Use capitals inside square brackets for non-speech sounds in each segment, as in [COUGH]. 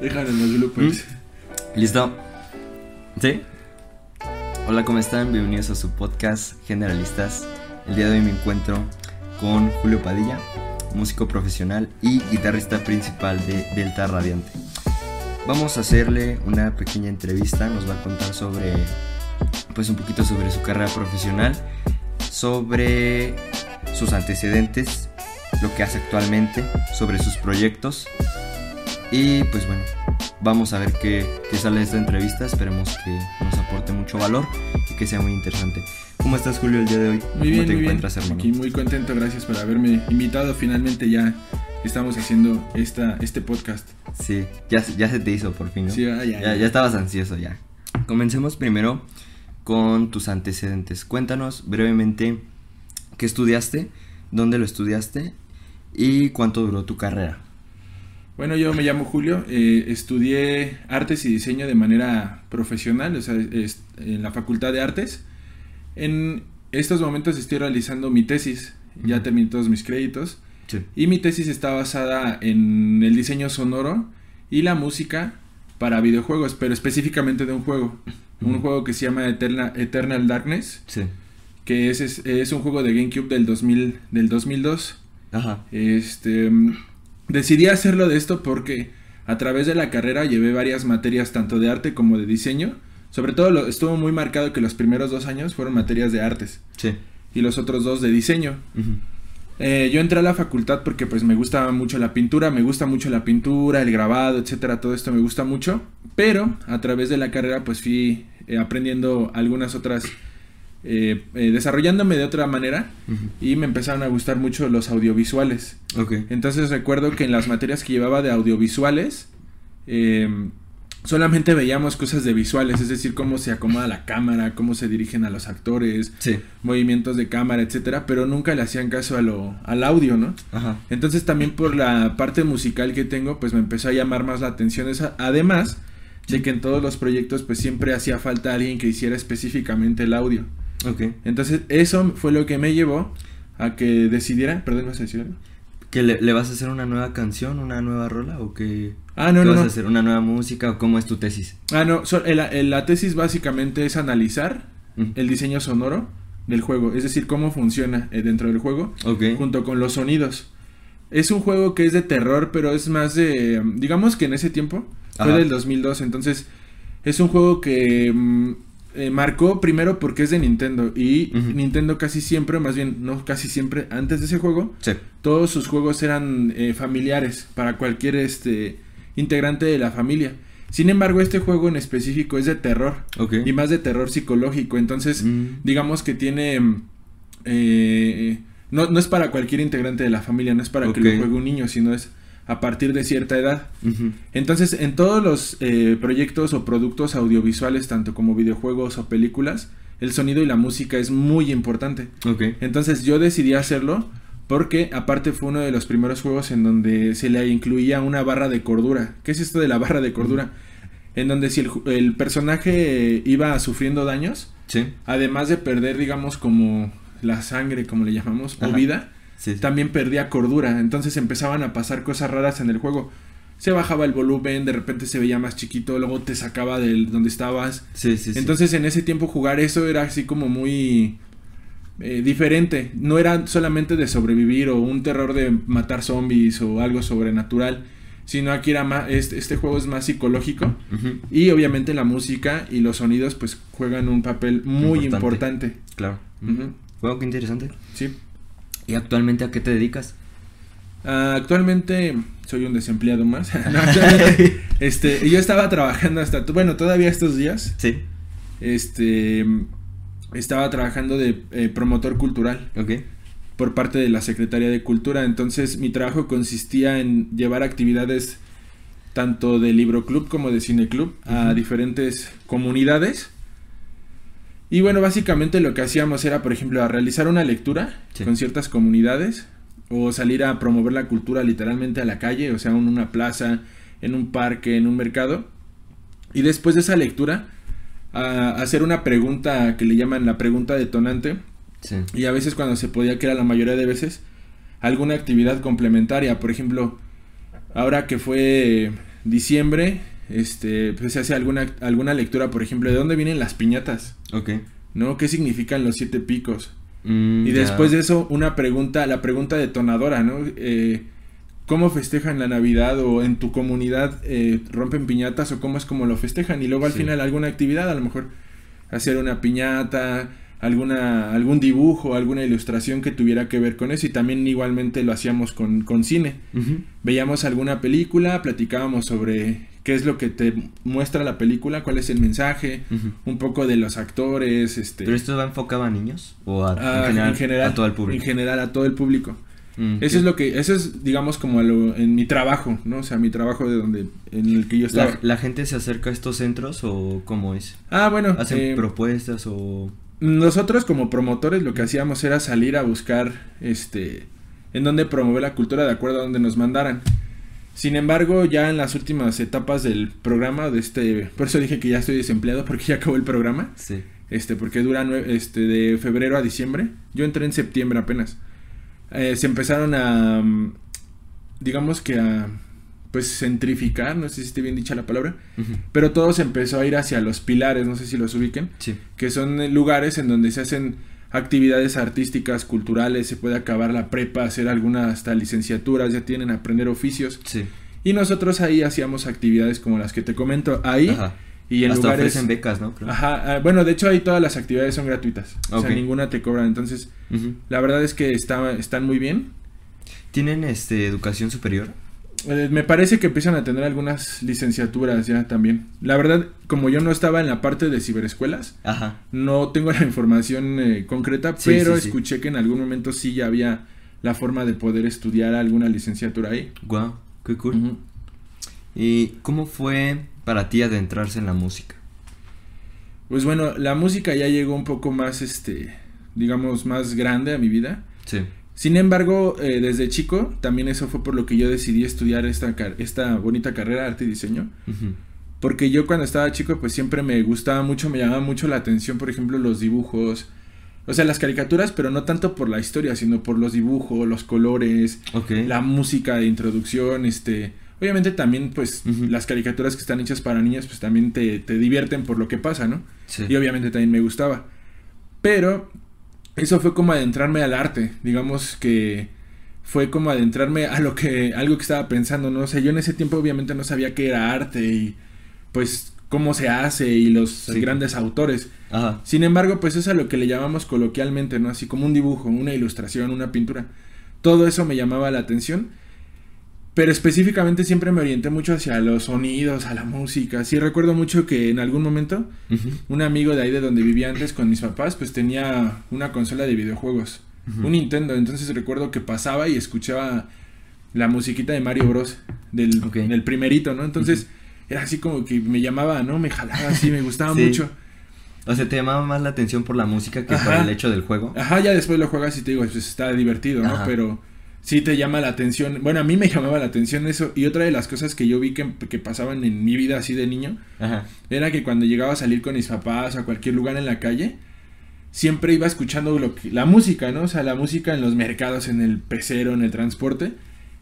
Déjalo en los bloopers. ¿Listo? ¿Sí? Hola, ¿cómo están? Bienvenidos a su podcast Generalistas. El día de hoy me encuentro con Julio Padilla, músico profesional y guitarrista principal de Delta Radiante. Vamos a hacerle una pequeña entrevista, nos va a contar sobre, pues un poquito sobre su carrera profesional, sobre sus antecedentes, lo que hace actualmente, sobre sus proyectos y pues bueno, vamos a ver qué, qué sale de esta entrevista, esperemos que nos aporte mucho valor y que sea muy interesante. ¿Cómo estás Julio el día de hoy? Muy ¿Cómo bien, te muy bien. encuentras hermano? Aquí muy contento, gracias por haberme invitado. Finalmente ya estamos haciendo esta, este podcast. Sí, ya, ya se te hizo por fin, ¿no? Sí, ah, ya, ya, ya. ya estabas ansioso ya. Comencemos primero con tus antecedentes. Cuéntanos brevemente qué estudiaste, dónde lo estudiaste y cuánto duró tu carrera. Bueno, yo me llamo Julio, eh, estudié artes y diseño de manera profesional, o sea, es- en la Facultad de Artes. En estos momentos estoy realizando mi tesis, ya terminé todos mis créditos. Sí. Y mi tesis está basada en el diseño sonoro y la música para videojuegos, pero específicamente de un juego. Un juego que se llama Eterna- Eternal Darkness, Sí. que es, es, es un juego de GameCube del, 2000, del 2002. Ajá. Este, mm, decidí hacerlo de esto porque a través de la carrera llevé varias materias tanto de arte como de diseño. Sobre todo lo- estuvo muy marcado que los primeros dos años fueron materias de artes Sí. y los otros dos de diseño. Eh, yo entré a la facultad porque pues me gusta mucho la pintura, me gusta mucho la pintura, el grabado, etcétera, todo esto me gusta mucho, pero a través de la carrera pues fui eh, aprendiendo algunas otras, eh, eh, desarrollándome de otra manera y me empezaron a gustar mucho los audiovisuales. Entonces recuerdo que en las materias que llevaba de audiovisuales eh, solamente veíamos cosas de visuales, es decir, cómo se acomoda la cámara, cómo se dirigen a los actores, Sí. movimientos de cámara, etcétera, pero nunca le hacían caso a lo, al audio, ¿no? Ajá. Entonces también por la parte musical que tengo, pues me empezó a llamar más la atención esa, además de que en todos los proyectos pues siempre hacía falta alguien que hiciera específicamente el audio. Ok. Entonces eso fue lo que me llevó a que decidiera, perdón, ¿vas a decir algo? ¿Que le, le vas a hacer una nueva canción, una nueva rola o qué? Ah, no, ¿Qué no, vas no. a hacer? ¿Una nueva música o cómo es tu tesis? Ah, no, so- el- el- la tesis básicamente es analizar el diseño sonoro del juego, es decir, cómo funciona eh, dentro del juego junto con los sonidos. Es un juego que es de terror, pero es más de, digamos que en ese tiempo fue del 2002, entonces es un juego que mm, eh, marcó primero porque es de Nintendo y. Nintendo casi siempre, más bien no casi siempre, antes de ese juego, Sí. todos sus juegos eran eh, familiares para cualquier este integrante de la familia. Sin embargo, este juego en específico es de terror Ok. y más de terror psicológico. Entonces, Mm. digamos que tiene eh, no, no es para cualquier integrante de la familia, no es para que lo juegue un niño, sino es a partir de cierta edad. Entonces, en todos los eh, proyectos o productos audiovisuales, tanto como videojuegos o películas, el sonido y la música es muy importante. Entonces yo decidí hacerlo porque aparte fue uno de los primeros juegos en donde se le incluía una barra de cordura. ¿Qué es esto de la barra de cordura? En donde si el, personaje iba sufriendo daños, Sí. además de perder, digamos, como la sangre, como le llamamos, o vida, Sí. sí. también perdía cordura. Entonces empezaban a pasar cosas raras en el juego. Se bajaba el volumen, de repente se veía más chiquito, luego te sacaba del donde estabas. Sí. Entonces en ese tiempo jugar eso era así como muy eh, diferente. No era solamente de sobrevivir o un terror de matar zombies o algo sobrenatural. Sino aquí era más, este, este juego es más psicológico. Y obviamente la música y los sonidos pues juegan un papel muy Importante. importante. Claro. Qué interesante. Sí. ¿Y actualmente a qué te dedicas? Ah, actualmente soy un desempleado más. [LAUGHS] No, este, yo estaba trabajando hasta, bueno, todavía estos días. Sí. Este, estaba trabajando de eh, promotor cultural. Ok. por parte de la Secretaría de Cultura. Entonces mi trabajo consistía en llevar actividades tanto de libro club como de cine club a diferentes comunidades. Y bueno, básicamente lo que hacíamos era, por ejemplo, a realizar una lectura Sí. con ciertas comunidades o salir a promover la cultura literalmente a la calle, o sea, en una plaza, en un parque, en un mercado. Y después de esa lectura, a hacer una pregunta que le llaman la pregunta detonante, Sí. y a veces cuando se podía, que era la mayoría de veces, alguna actividad complementaria. Por ejemplo, ahora que fue diciembre, este, pues se hace alguna, alguna lectura, por ejemplo, de dónde vienen las piñatas. Ok. ¿No? ¿Qué significan los siete picos? Mm, Y después de eso, una pregunta, la pregunta detonadora, ¿no? Eh, ¿Cómo festejan la Navidad o en tu comunidad eh, rompen piñatas o cómo es como lo festejan? Y luego al Sí. final alguna actividad, a lo mejor hacer una piñata, alguna, algún dibujo, alguna ilustración que tuviera que ver con eso. Y también igualmente lo hacíamos con, con cine. Veíamos alguna película, platicábamos sobre qué es lo que te muestra la película, cuál es el mensaje, un poco de los actores, este... ¿Pero esto va enfocado a niños? ¿O a, Ah, en, general, a todo el público? En general a todo el público. Mm, Eso es lo que, eso es, digamos, como a lo- en mi trabajo, ¿no? O sea, mi trabajo de donde, en el que yo estaba. ¿La, la gente se acerca a estos centros o cómo es? Ah, bueno, ¿Hacen eh, propuestas o...? nosotros como promotores lo que hacíamos era salir a buscar, este, en donde promover la cultura de acuerdo a donde nos mandaran. Sin embargo, ya en las últimas etapas del programa, de este, por eso dije que ya estoy desempleado [LAUGHS] porque ya acabó el programa, Sí. este, porque dura este, de febrero a diciembre. Yo entré en septiembre apenas. Eh, se empezaron a, mm, digamos que a, pues centrificar, no sé si esté bien dicha la palabra, pero todo se empezó a ir hacia los pilares, no sé si los ubiquen, Sí. que son lugares en donde se hacen actividades artísticas, culturales, se puede acabar la prepa, hacer algunas hasta licenciaturas, ya tienen aprender oficios. Sí. Y nosotros ahí hacíamos actividades como las que te comento ahí Ajá. y en Hasta lugares ofrecen becas, ¿no? Creo. Ajá, ah, bueno, de hecho ahí todas las actividades son gratuitas. O Ok. sea, ninguna te cobran. Entonces, la verdad es que está, están muy bien. ¿Tienen este educación superior? Eh, me parece que empiezan a tener algunas licenciaturas ya también. La verdad, como yo no estaba en la parte de ciberescuelas, Ajá. no tengo la información eh, concreta, Sí, pero sí, sí. escuché que en algún momento sí ya había la forma de poder estudiar alguna licenciatura ahí. Guau, qué cool. ¿Y cómo fue para ti adentrarse en la música? Pues bueno, la música ya llegó un poco más, este, digamos, más grande a mi vida. Sí. Sin embargo, eh, desde chico, también eso fue por lo que yo decidí estudiar esta, esta bonita carrera, arte y diseño. Porque yo cuando estaba chico, pues siempre me gustaba mucho, me llamaba mucho la atención, por ejemplo, los dibujos. O sea, las caricaturas, pero no tanto por la historia, sino por los dibujos, los colores, la música de introducción, este... Obviamente también, pues, las caricaturas que están hechas para niños, pues también te, te divierten por lo que pasa, ¿no? Sí. Y obviamente también me gustaba. Pero eso fue como adentrarme al arte. Digamos que fue como adentrarme a lo que, algo que estaba pensando, ¿no? O sea, yo en ese tiempo obviamente no sabía qué era arte y pues cómo se hace y los Sí. grandes autores. Ajá. Sin embargo, pues es a lo que le llamamos coloquialmente, ¿no? Así como un dibujo, una ilustración, una pintura. Todo eso me llamaba la atención. Pero específicamente siempre me orienté mucho hacia los sonidos, a la música. Sí recuerdo mucho que en algún momento un amigo de ahí de donde vivía antes con mis papás, pues tenía una consola de videojuegos, un Nintendo. Entonces recuerdo que pasaba y escuchaba la musiquita de Mario Bros. del, Ok. del primerito, ¿no? Entonces era así como que me llamaba, ¿no? Me jalaba así, me gustaba [LAUGHS] Sí. mucho. O sea, te llamaba más la atención por la música que por el hecho del juego. Ajá, ya después lo juegas y te digo, pues está divertido, ¿no? Ajá. Pero sí te llama la atención. Bueno, a mí me llamaba la atención eso. Y otra de las cosas que yo vi que, que pasaban en mi vida así de niño, Ajá. era que cuando llegaba a salir con mis papás a cualquier lugar en la calle, siempre iba escuchando lo que, la música, ¿no? O sea, la música en los mercados, en el pecero, en el transporte.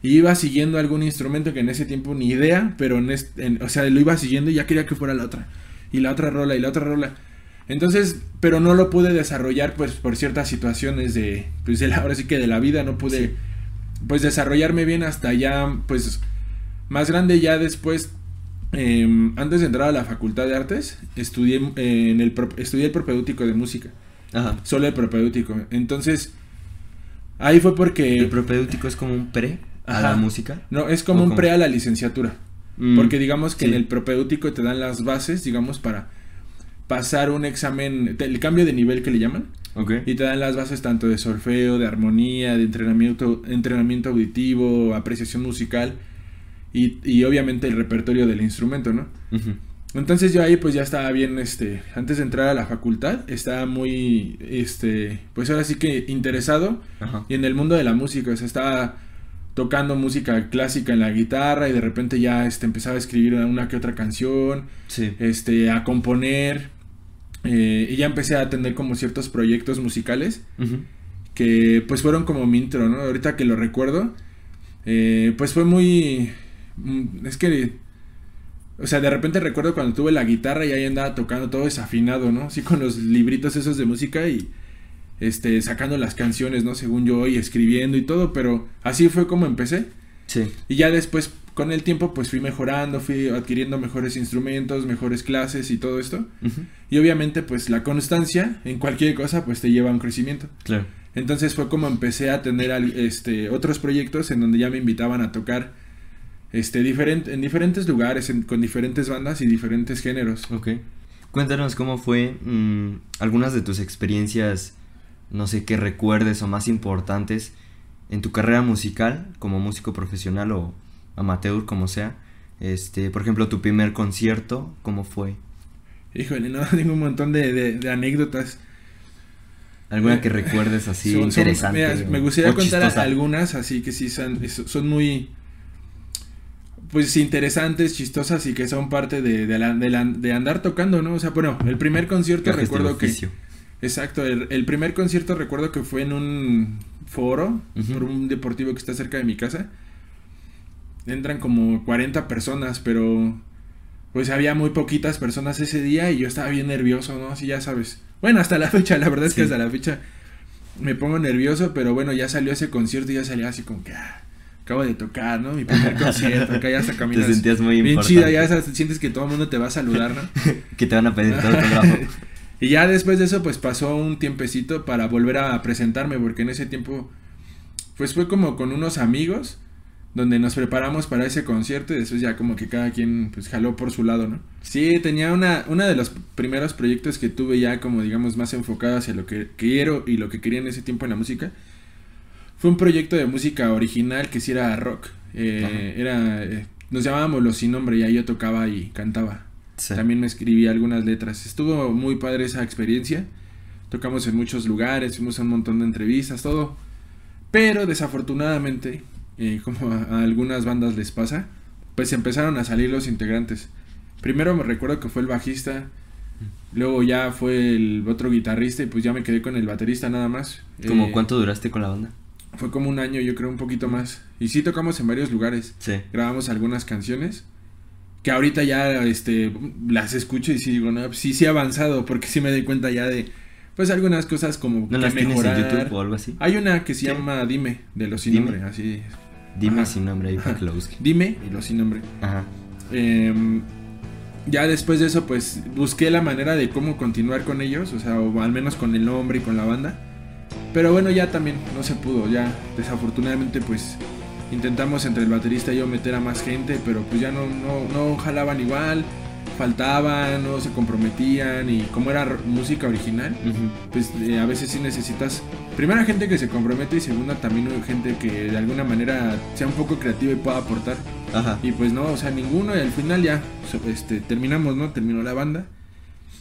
Y iba siguiendo algún instrumento que en ese tiempo ni idea, pero en este, en- o sea, lo iba siguiendo y ya quería que fuera la otra. Y la otra rola y la otra rola. Entonces, pero no lo pude desarrollar pues por ciertas situaciones de, pues de la, ahora sí que de la vida, no pude Sí. Pues desarrollarme bien hasta ya pues más grande ya después eh, antes de entrar a la facultad de artes estudié eh, en el estudié el propedéutico de música Ajá. solo el propedéutico entonces ahí fue porque El propedéutico es como un pre a Ajá. la música. no es como ¿O un pre a la licenciatura Mm, porque digamos que sí. en el propedéutico te dan las bases digamos para pasar un examen el cambio de nivel que le llaman Ok. y te dan las bases tanto de solfeo, de armonía, de entrenamiento, entrenamiento auditivo, apreciación musical y, y obviamente el repertorio del instrumento, ¿no? Entonces yo ahí pues ya estaba bien, este, antes de entrar a la facultad, estaba muy, este, pues ahora sí que interesado Ajá. y en el mundo de la música, o sea, estaba tocando música clásica en la guitarra y de repente ya, este, empezaba a escribir una que otra canción, Sí. este, a componer eh, y ya empecé a tener como ciertos proyectos musicales que pues fueron como mi intro, ¿no? Ahorita que lo recuerdo, eh, pues fue muy... Mm, es que... O sea, de repente recuerdo cuando tuve la guitarra y ahí andaba tocando todo desafinado, ¿no? Así con los libritos esos de música y este sacando las canciones, ¿no? Según yo y escribiendo y todo, pero así fue como empecé. Sí. Y ya después con el tiempo pues fui mejorando, fui adquiriendo mejores instrumentos, mejores clases y todo esto. Y obviamente pues la constancia en cualquier cosa pues te lleva a un crecimiento. Claro. Entonces fue como empecé a tener este, otros proyectos en donde ya me invitaban a tocar este, diferente, en diferentes lugares, en- con diferentes bandas y diferentes géneros. Ok. Cuéntanos cómo fue mm, algunas de tus experiencias, no sé, que recuerdes o más importantes en tu carrera musical como músico profesional o amateur, como sea. Este, por ejemplo, tu primer concierto, ¿cómo fue? Híjole, no, [LAUGHS] tengo un montón de, de- de anécdotas. ¿Alguna Eh, que recuerdes así Son- son- interesante? mira, o- me gustaría contar chistosa? algunas, así que sí son, son muy pues interesantes, chistosas y que son parte de, de, la- de la- de andar tocando, ¿no? O sea, bueno, el primer concierto recuerdo que... Exacto, el, el primer concierto recuerdo que fue en un foro, por un deportivo que está cerca de mi casa. Entran como 40 personas, pero pues había muy poquitas personas ese día y yo estaba bien nervioso, ¿no? Así ya sabes. Bueno, hasta la fecha, la verdad es que Sí. hasta la fecha me pongo nervioso, pero bueno, ya salió ese concierto y ya salía así como que ah, acabo de tocar, ¿no? Mi primer concierto, acá ya hasta [LAUGHS] caminas Te sentías muy bien importante. chida, ya sientes que todo el mundo te va a saludar, ¿no? [LAUGHS] que te van a pedir todo el [LAUGHS] y ya después de eso, pues pasó un tiempecito para volver a presentarme, porque en ese tiempo, pues fue como con unos amigos, donde nos preparamos para ese concierto y después ya como que cada quien pues jaló por su lado, ¿no? Sí, tenía una, una de los primeros proyectos que tuve ya como digamos más enfocado hacia lo que quiero y lo que quería en ese tiempo en la música. Fue un proyecto de música original que sí era rock. Eh, era, eh, nos llamábamos Los Sin Nombre y ahí yo tocaba y cantaba. Sí. También me escribí algunas letras. Estuvo muy padre esa experiencia. Tocamos en muchos lugares, fuimos a un montón de entrevistas, todo. Pero desafortunadamente, eh, como a, a algunas bandas les pasa, pues empezaron a salir los integrantes. Primero me recuerdo que fue el bajista, luego ya fue el otro guitarrista y pues ya me quedé con el baterista nada más. ¿Cómo Eh, cuánto duraste con la banda? Fue como un año, yo creo, un poquito más. Y sí tocamos en varios lugares Sí. grabamos algunas canciones que ahorita ya este las escucho y sí digo, no, sí sí he avanzado porque sí me doy cuenta ya de pues algunas cosas como ¿No que las tienes mejorar. en YouTube o algo así? Hay una que se Sí. llama Dime de los sin Dime. nombre, así. Dime Ajá. sin nombre ahí para que lo busque. Dime y los sin nombre. Ajá. Em, ya después de eso pues busqué la manera de cómo continuar con ellos, o sea, o al menos con el nombre y con la banda. Pero bueno, ya también no se pudo, ya desafortunadamente pues intentamos entre el baterista y yo meter a más gente, pero pues ya no, no, no jalaban igual, faltaban, no se comprometían y como era música original, pues eh, a veces sí necesitas, primera gente que se compromete y segunda también gente que de alguna manera sea un poco creativa y pueda aportar. Ajá. Y pues no, o sea, ninguno. Y al final ya este, terminamos, ¿no? Terminó la banda.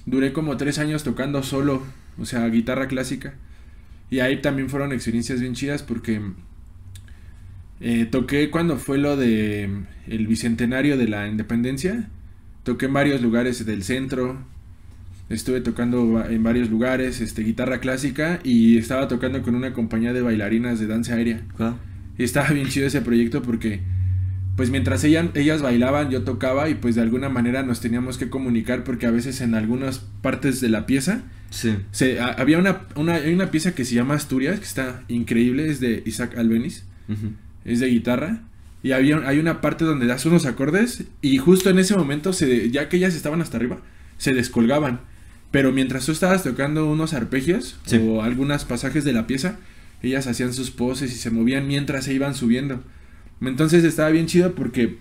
Duré como tres años tocando solo, o sea, guitarra clásica. Y ahí también fueron experiencias bien chidas porque eh, toqué cuando fue lo de el bicentenario de la independencia. Toqué en varios lugares del centro. Estuve tocando en varios lugares, este, guitarra clásica y estaba tocando con una compañía de bailarinas de danza aérea. Guau. Y estaba bien chido ese proyecto porque, pues mientras ellas, ellas bailaban, yo tocaba y pues de alguna manera nos teníamos que comunicar porque a veces en algunas partes de la pieza, Sí. se, a- había una, una, hay una pieza que se llama Asturias, que está increíble, es de Isaac Albeniz, Ujú. es de guitarra. Y había, hay una parte donde das unos acordes y justo en ese momento, se, ya que ellas estaban hasta arriba, se descolgaban. Pero mientras tú estabas tocando unos arpegios Sí. o algunos pasajes de la pieza, ellas hacían sus poses y se movían mientras se iban subiendo. Entonces estaba bien chido porque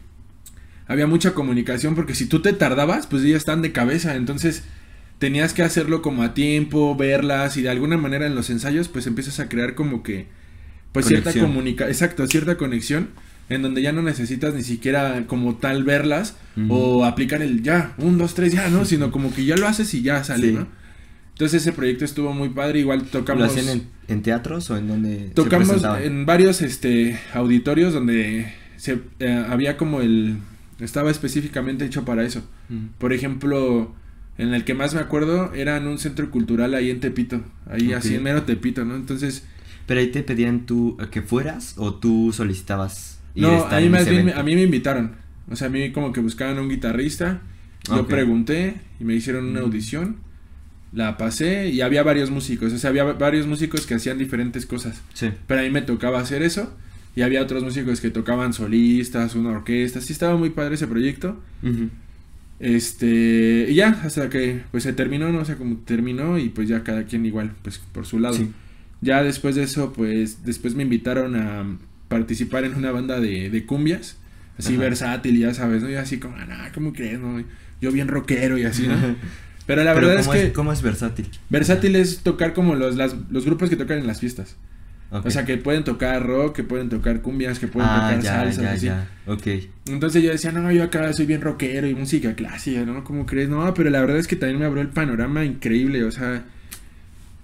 había mucha comunicación porque si tú te tardabas, pues ellas están de cabeza, entonces tenías que hacerlo como a tiempo, verlas y de alguna manera en los ensayos pues empiezas a crear como que pues cierta comunicación, exacto, cierta conexión en donde ya no necesitas ni siquiera como tal verlas o aplicar el ya, un, dos, tres, ya, ¿no? [LAUGHS] Sino como que ya lo haces y ya sale, Sí. ¿no? Entonces ese proyecto estuvo muy padre, igual tocamos... ¿Lo hacían en, en teatros o en donde Tocamos en varios este auditorios donde se eh, había como el estaba específicamente hecho para eso. Por ejemplo, en el que más me acuerdo era en un centro cultural ahí en Tepito, ahí así en mero Tepito, ¿no? Entonces, Pero ahí te pedían tú que fueras o tú solicitabas No, a mí más bien, a mí me invitaron. O sea, a mí como que buscaban un guitarrista. Yo pregunté y me hicieron una audición. La pasé y había varios músicos. O sea, había varios músicos que hacían diferentes cosas. Sí. Pero a mí me tocaba hacer eso. Y había otros músicos que tocaban solistas, una orquesta. Sí estaba muy padre ese proyecto. Este, y ya, hasta que pues se terminó, ¿no? O sea, como terminó y pues ya cada quien igual, pues por su lado. Sí. Ya después de eso, pues después me invitaron a participar en una banda de, de cumbias, así Ajá. versátil, ya sabes, ¿no? Y así como, ah, ¿cómo crees, no? Yo bien rockero y así, ¿no? Pero la Pero verdad es ¿cómo que ¿Cómo es versátil? versátil es tocar como los, las- los grupos que tocan en las fiestas. O sea, que pueden tocar rock, que pueden tocar cumbias, que pueden ah, tocar ya, salsas, ya, así. ya. Ok. Entonces yo decía, no, yo acá soy bien rockero y música clásica, ¿no? ¿Cómo crees? No, pero la verdad es que también me abrió el panorama increíble, o sea...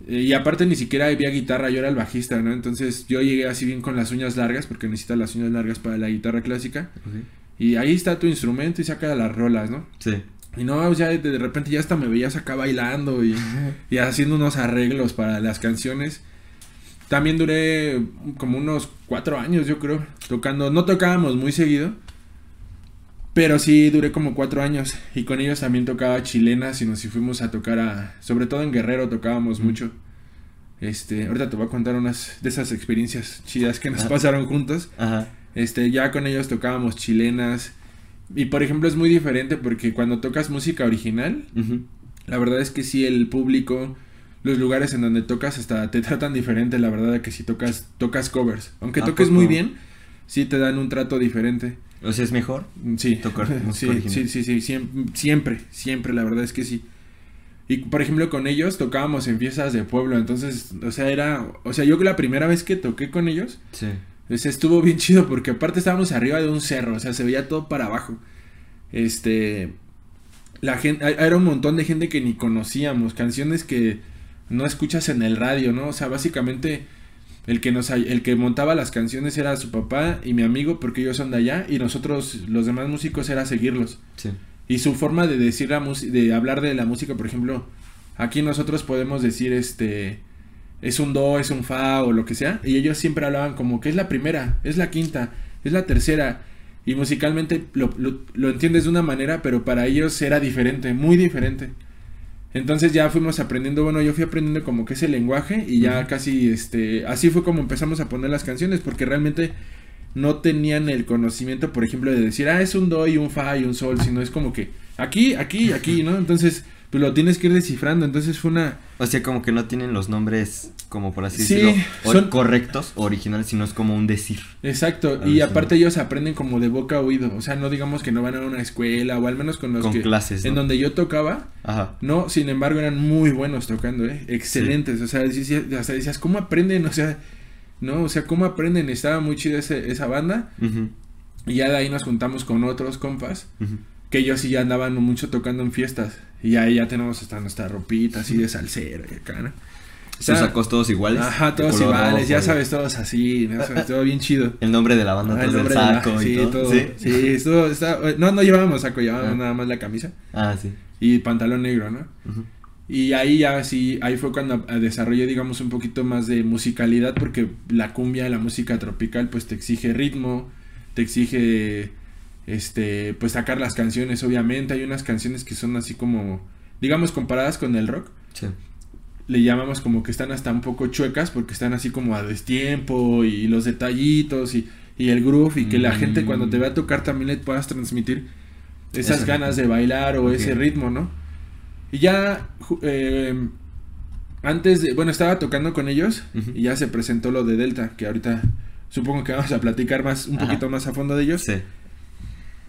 eh, Y aparte ni siquiera había guitarra, yo era el bajista, ¿no? Entonces yo llegué así bien con las uñas largas, porque necesitas las uñas largas para la guitarra clásica. Y ahí está tu instrumento y saca las rolas, ¿no? Sí. Y no, o sea, de, de repente ya hasta me veías acá bailando y, [LAUGHS] y haciendo unos arreglos para las canciones. También duré como unos cuatro años, yo creo, tocando. No tocábamos muy seguido, pero sí duré como cuatro años. Y con ellos también tocaba chilenas y nos fuimos a tocar a... Sobre todo en Guerrero tocábamos Mm. mucho. Este, ahorita te voy a contar unas de esas experiencias chidas que nos pasaron juntos. Ajá. Este, ya con ellos tocábamos chilenas. Y por ejemplo es muy diferente porque cuando tocas música original, la verdad es que sí el público, los lugares en donde tocas hasta te tratan diferente, la verdad, que si tocas, tocas covers. Aunque ¿A toques muy bien, sí te dan un trato diferente. O sea, es mejor. Sí. Tocar [LAUGHS] música sí, original. sí, sí, sí, siem- siempre, siempre, la verdad es que sí. Y por ejemplo con ellos tocábamos en fiestas de pueblo, entonces, o sea, era, o sea, yo que la primera vez que toqué con ellos, Sí. pues estuvo bien chido porque aparte estábamos arriba de un cerro, o sea, se veía todo para abajo. Este la gente era un montón de gente que ni conocíamos, canciones que no escuchas en el radio, ¿no? O sea, básicamente el que nos el que montaba las canciones era su papá y mi amigo porque ellos son de allá y nosotros los demás músicos era seguirlos. Sí. Y su forma de decir la música, de hablar de la música, por ejemplo, aquí nosotros podemos decir este es un do, es un fa o lo que sea, y ellos siempre hablaban como que es la primera, es la quinta, es la tercera, y musicalmente lo, lo, lo entiendes de una manera, pero para ellos era diferente, muy diferente. Entonces ya fuimos aprendiendo, bueno, yo fui aprendiendo como que ese lenguaje y ya casi, este, así fue como empezamos a poner las canciones, porque realmente no tenían el conocimiento, por ejemplo, de decir, ah, es un do y un fa y un sol, sino es como que aquí, aquí, aquí, ¿no? Entonces, pues lo tienes que ir descifrando, entonces fue una... O sea, como que no tienen los nombres, como por así Sí, decirlo, o- son- correctos, originales, sino es como un decir. Exacto, y aparte ellos aprenden como de boca a oído, o sea, no digamos que no van a una escuela, o al menos con los Con que... clases, En donde yo tocaba, Ajá. no, sin embargo, eran muy buenos tocando, ¿eh? Excelentes, o sea, decías- hasta decías, ¿cómo aprenden? O sea, no, o sea, ¿cómo aprenden? Estaba muy chida esa banda, Ujú, y ya de ahí nos juntamos con otros compas, ujú. Que ellos sí ya andaban mucho tocando en fiestas, y ahí ya tenemos hasta nuestra ropita así de salsero y acá, ¿no? Sus sacos todos iguales. Ajá, todos iguales, rojo, ya sabes, todos así, ¿no? O sea, todo bien chido. El nombre de la banda, Ah, el del nombre de la- saco y sí, todo. todo. ¿Sí? Sí, estuvo- no, no llevábamos saco, llevábamos Ah. nada más la camisa Ah, sí. y pantalón negro, ¿no? Y ahí ya sí, ahí fue cuando desarrollé, digamos, un poquito más de musicalidad, porque la cumbia, la música tropical, pues te exige ritmo, te exige, este, pues sacar las canciones, obviamente. Hay unas canciones que son así como, digamos, comparadas con el rock, Sí. le llamamos como que están hasta un poco chuecas, porque están así como a destiempo y los detallitos y, y el groove, y que la Mm. gente cuando te vea tocar también le puedas transmitir esas ganas de bailar o ese ritmo, ¿no? Y ya eh, antes de, bueno, estaba tocando con ellos y ya se presentó lo de Delta, que ahorita supongo que vamos a platicar más, un Ajá. poquito más a fondo de ellos. Sí.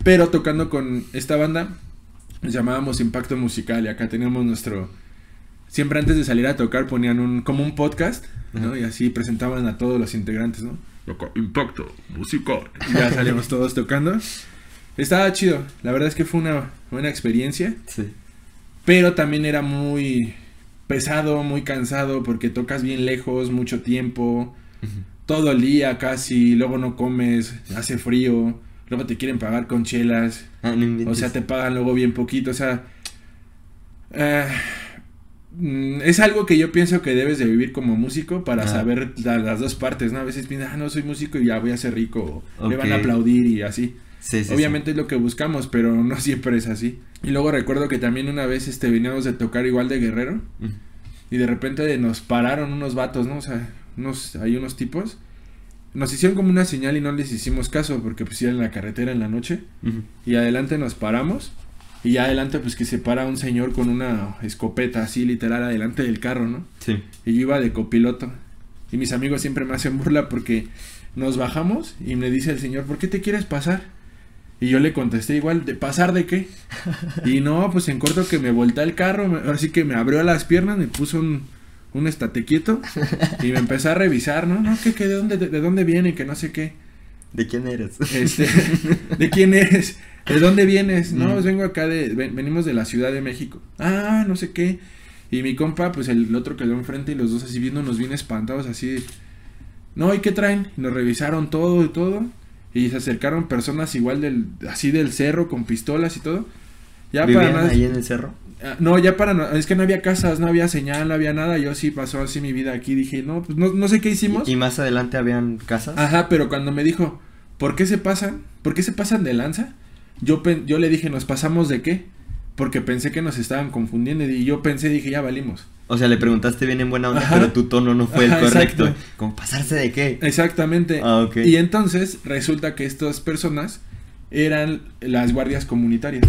Pero tocando con esta banda, nos llamábamos Impacto Musical y acá teníamos nuestro... Siempre antes de salir a tocar ponían un como un podcast, ¿no? Y así presentaban a todos los integrantes, ¿no? Impacto Musical. Y ya salíamos todos tocando. Estaba chido, la verdad es que fue una buena experiencia, Sí. pero también era muy pesado, muy cansado porque tocas bien lejos, mucho tiempo, todo el día casi, luego no comes, hace frío, luego te quieren pagar con chelas. Ah, no. O sea, te pagan luego bien poquito, o sea... eh, mm, es algo que yo pienso que debes de vivir como músico para Ah. saber la- las dos partes, ¿no? A veces piensas, ah, no soy músico y ya voy a ser rico, o le van a aplaudir y así. Sí, sí. Obviamente es lo que buscamos, pero no [LAUGHS] siempre es así. Y luego recuerdo que también una vez este, veníamos de tocar igual de Guerrero. Ujú. y de repente nos pararon unos vatos, ¿no? O sea, unos, hay unos tipos. Nos hicieron como una señal y no les hicimos caso porque pues iban en la carretera en la noche. Y adelante nos paramos. Y ya adelante pues que se para un señor con una escopeta así literal adelante del carro, ¿no? Sí. Y yo iba de copiloto. Y mis amigos siempre me hacen burla porque nos bajamos y me dice el señor, ¿por qué te quieres pasar? Y yo le contesté igual, ¿de pasar de qué? [LAUGHS] Y no, pues en corto que me voltea el carro, me- ahora sí que me abrió las piernas, me puso un, un estate quieto y me empezó a revisar, ¿no? No, que, que de dónde, de, de dónde viene, que no sé qué. ¿De quién eres? Este, ¿de quién eres? ¿De dónde vienes? No, Mm. pues vengo acá de, ven- venimos de la Ciudad de México. Ah, no sé qué. Y mi compa, pues el otro quedó enfrente y los dos así viéndonos bien espantados, así. No, ¿y qué traen? Nos revisaron todo y todo. Y se acercaron personas igual del, así del cerro con pistolas y todo. Ya para ¿Vivían nada. ahí en el cerro? Ah, No, ya para no, es que no había casas, no había señal, no había nada. Yo sí pasó así mi vida aquí. Dije, no, pues no, no sé qué hicimos. ¿Y, y más adelante habían casas? Ajá, pero cuando me dijo, ¿por qué se pasan? ¿Por qué se pasan de lanza? Yo, yo le dije, ¿nos pasamos de qué? Porque pensé que nos estaban confundiendo y yo pensé, dije, ya valimos. O sea, le preguntaste bien en buena onda, Ajá. pero tu tono no fue Ajá, el correcto. exacto. ¿Cómo pasarse de qué? Exactamente. Ah, ok. Y entonces resulta que estas personas eran las guardias comunitarias.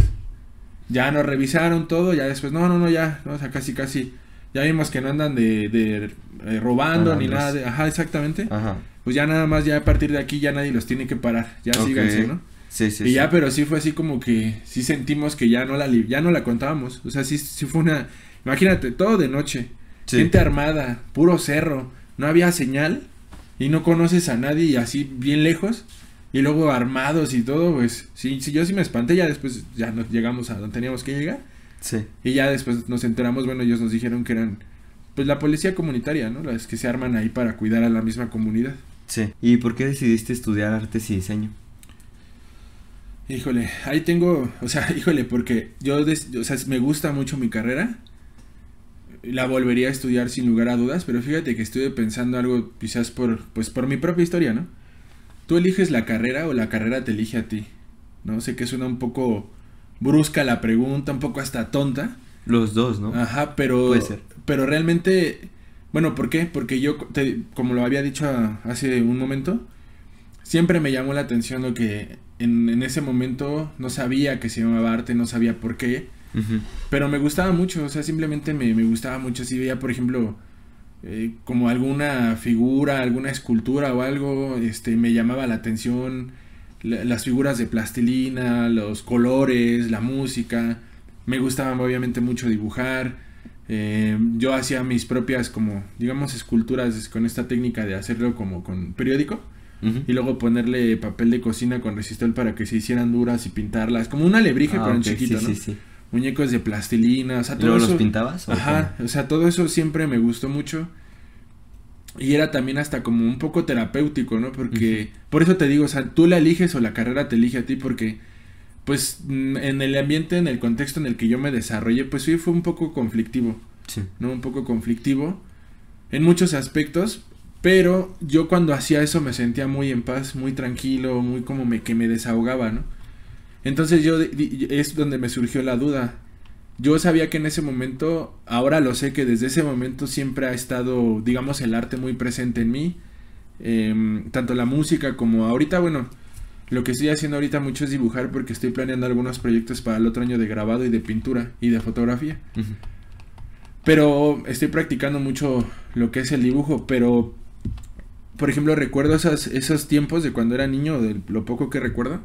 Ya nos revisaron todo, ya después, no, no, no, ya, no, o sea, casi, casi. Ya vimos que no andan de, de, eh, robando ni nada de, ajá, exactamente. Ajá. Pues ya nada más, ya a partir de aquí ya nadie los tiene que parar, ya Ok. síganse, ¿no? Sí, sí, y ya, pero sí fue así como que sí sentimos que ya no la ya no la contábamos. O sea, sí, sí fue una. Imagínate, todo de noche. Sí. Gente armada, puro cerro. No había señal. Y no conoces a nadie y así bien lejos. Y luego armados y todo, pues sí, sí, yo sí me espanté. Ya después ya nos llegamos a donde teníamos que llegar. Sí. Y ya después nos enteramos, bueno, ellos nos dijeron que eran pues la policía comunitaria, ¿no? Las que se arman ahí para cuidar a la misma comunidad. Sí. ¿Y por qué decidiste estudiar artes y diseño? Híjole, ahí tengo, o sea, [LAUGHS] híjole, porque yo, des- o sea, me gusta mucho mi carrera. La volvería a estudiar sin lugar a dudas, pero fíjate que estuve pensando algo quizás por, pues por mi propia historia, ¿no? Tú eliges la carrera o la carrera te elige a ti, ¿no? Sé que suena un poco brusca la pregunta, un poco hasta tonta. Los dos, ¿no? Ajá, pero, Puede ser. pero realmente, bueno, ¿por qué? Porque yo, te- como lo había dicho hace un momento, siempre me llamó la atención lo que en, en ese momento no sabía que se llamaba arte, no sabía por qué, pero me gustaba mucho, o sea, simplemente me, me gustaba mucho. Si veía, por ejemplo, eh, como alguna figura, alguna escultura o algo, este, me llamaba la atención. la- las figuras de plastilina, los colores, la música. Me gustaba obviamente mucho dibujar. Eh, yo hacía mis propias como, digamos, esculturas con esta técnica de hacerlo como con periódico y luego ponerle papel de cocina con resistol para que se hicieran duras y pintarlas, como un alebrije Ah, pero en ok, chiquito, sí, ¿no? sí, sí. Muñecos de plastilina, o sea, ¿Y todo luego eso. los pintabas? o Ajá, o sea, todo eso siempre me gustó mucho. Y era también hasta como un poco terapéutico, ¿no? Porque, por eso te digo, o sea, tú la eliges o la carrera te elige a ti, porque, pues, en el ambiente, en el contexto en el que yo me desarrollé, pues sí fue un poco conflictivo? Sí. ¿no? Un poco conflictivo en muchos aspectos, pero yo cuando hacía eso me sentía muy en paz, muy tranquilo, muy como me, que me desahogaba, ¿no? Entonces yo es donde me surgió la duda. Yo sabía que en ese momento, ahora lo sé que desde ese momento siempre ha estado, digamos, el arte muy presente en mí, em, tanto la música como ahorita, bueno, lo que estoy haciendo ahorita mucho es dibujar porque estoy planeando algunos proyectos para el otro año de grabado y de pintura y de fotografía. Pero estoy practicando mucho lo que es el dibujo, pero por ejemplo recuerdo esas, esos tiempos de cuando era niño, de lo poco que recuerdo,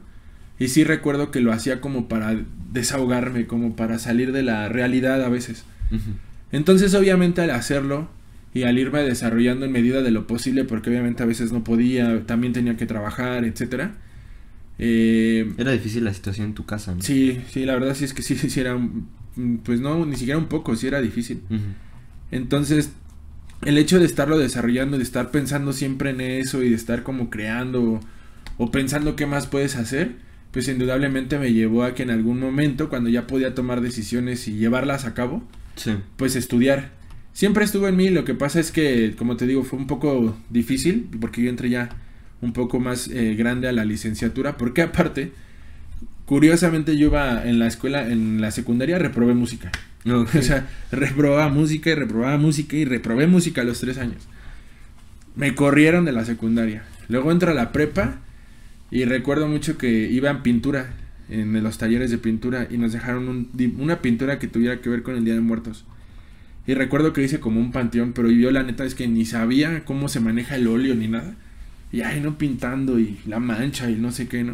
y sí recuerdo que lo hacía como para desahogarme, como para salir de la realidad a veces. Entonces obviamente al hacerlo y al irme desarrollando en medida de lo posible, porque obviamente a veces no podía, también tenía que trabajar, etcétera. Eh, Era difícil la situación en tu casa, ¿no? sí, sí, la verdad sí es que sí, sí era, pues no, ni siquiera un poco, sí era difícil. Entonces, el hecho de estarlo desarrollando, de estar pensando siempre en eso y de estar como creando o, o pensando qué más puedes hacer, pues indudablemente me llevó a que en algún momento, cuando ya podía tomar decisiones y llevarlas a cabo, pues estudiar. Siempre estuvo en mí, lo que pasa es que, como te digo, fue un poco difícil, porque yo entré ya un poco más eh, grande a la licenciatura, porque aparte, curiosamente yo iba en la escuela, en la secundaria, reprobé música. [LAUGHS] O sea, reprobaba música y reprobaba música y reprobé música a los tres años. Me corrieron de la secundaria. Luego entro a la prepa y recuerdo mucho que iba en pintura, en los talleres de pintura, y nos dejaron una pintura que tuviera que ver con el Día de Muertos. Y recuerdo que hice como un panteón, pero yo la neta es que ni sabía cómo se maneja el óleo ni nada. Y ahí no pintando y la mancha y no sé qué, ¿no?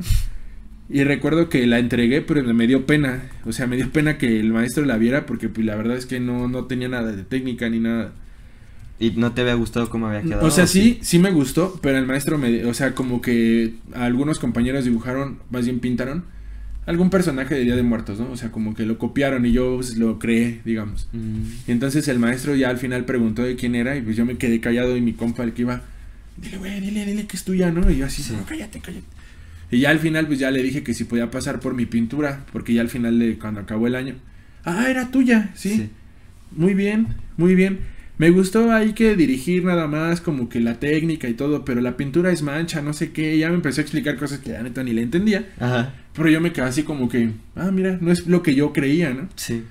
Y recuerdo que la entregué, pero me dio pena. O sea, me dio pena que el maestro la viera porque pues, la verdad es que no, no tenía nada de técnica ni nada. ¿Y no te había gustado cómo había quedado? O sea, sí, sí me gustó, pero el maestro me... O sea, como que algunos compañeros dibujaron, más bien pintaron, algún personaje de Día de Muertos, ¿no? O sea, como que lo copiaron y yo pues, lo creé, digamos. Y entonces el maestro ya al final preguntó de quién era y pues yo me quedé callado y mi compa, el que iba dile, güey, dile, dile que es tuya, ¿no? Y yo así, no, cállate, cállate. Y ya al final, pues ya le dije que si podía pasar por mi pintura, porque ya al final de cuando acabó el año, ah, era tuya, ¿sí? Muy bien, muy bien. Me gustó ahí que dirigir nada más, como que la técnica y todo, pero la pintura es mancha, no sé qué. Ya me empezó a explicar cosas que ya neta ni le entendía. Ajá. Pero yo me quedé así como que, ah, mira, no es lo que yo creía, ¿no? Sí.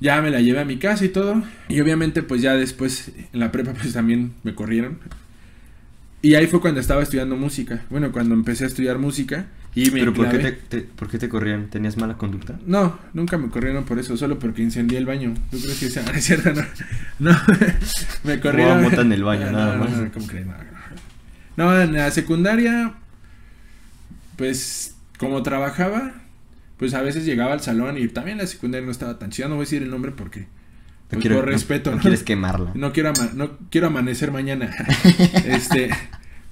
Ya me la llevé a mi casa y todo. Y obviamente, pues ya después en la prepa, [LAUGHS] pues también me corrieron. Y ahí fue cuando estaba estudiando música. Bueno, cuando empecé a estudiar música y me ¿Pero por qué, te, por qué te corrieron? ¿Tenías mala conducta? No, nunca me corrieron por eso, solo porque incendié el baño. ¿Tú crees que sea? [LAUGHS] es cierto? No, no. [LAUGHS] me corrieron. mota en el baño, [LAUGHS] nada más. No, ¿cómo crees? No, en la secundaria, pues, como trabajaba, pues a veces llegaba al salón y también la secundaria no estaba tan chida. No voy a decir el nombre porque pues por respeto, no, quieres quemarla. No quiero, no quiero amanecer mañana. este,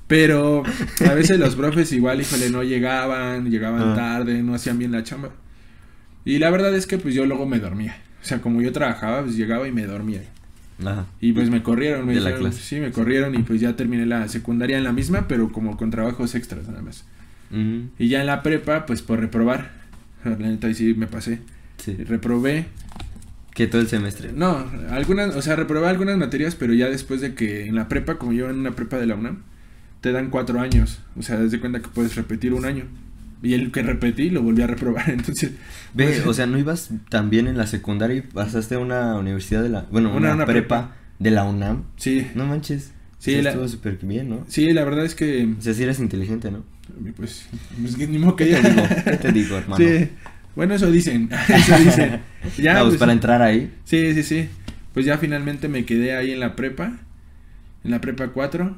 pero [LAUGHS] a veces los profes igual, híjole, no llegaban, llegaban ah. tarde, no hacían bien la chamba. Y la verdad es que pues yo luego me dormía. O sea, como yo trabajaba, pues llegaba y me dormía. Ajá. Y pues me corrieron, me la clase. sí, me corrieron y pues ya terminé la secundaria en la misma, pero como con trabajos extras nada más. Y ya en la prepa, pues por reprobar. La neta, ahí sí me pasé. Sí. Reprobé que todo el semestre. No, algunas, o sea, reprobé algunas materias, pero ya después de que en la prepa, como yo en una prepa de la UNAM, te dan cuatro años. O sea, desde cuenta que puedes repetir un año. Y el que repetí lo volví a reprobar, [LAUGHS] entonces... Ve, pues, o sea, ¿no ibas también en la secundaria y pasaste a una universidad de la... Bueno, una, prepa, de la UNAM? Sí. No manches. Sí, estuvo súper bien, ¿no? Sí, la verdad es que... O sea, sí eres inteligente, ¿no? Pues, pues ni modo que... ¿Qué te digo? ¿Qué te digo, [LAUGHS] hermano? Sí. Bueno, eso dicen. [LAUGHS] eso dicen. Ya, pues, para entrar ahí. Sí, sí, sí. Pues ya finalmente me quedé ahí en la prepa. En la prepa 4.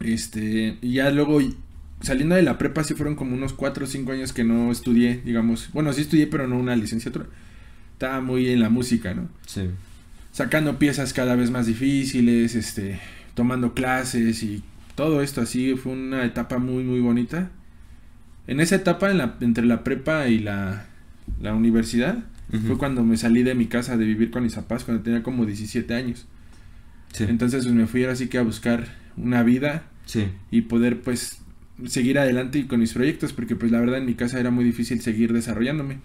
Este. Y ya luego. Saliendo de la prepa sí fueron como unos 4 o 5 años que no estudié, digamos. Bueno, sí estudié, pero no una licenciatura. Estaba muy en la música, ¿no? Sí. Sacando piezas cada vez más difíciles, este. Tomando clases y todo esto así. Fue una etapa muy, muy bonita. En esa etapa, en la, entre la prepa y la, la universidad, fue cuando me salí de mi casa de vivir con mis papás, cuando tenía como 17 años. Entonces pues, me fui ahora sí que a buscar una vida y poder pues seguir adelante con mis proyectos, porque pues la verdad en mi casa era muy difícil seguir desarrollándome.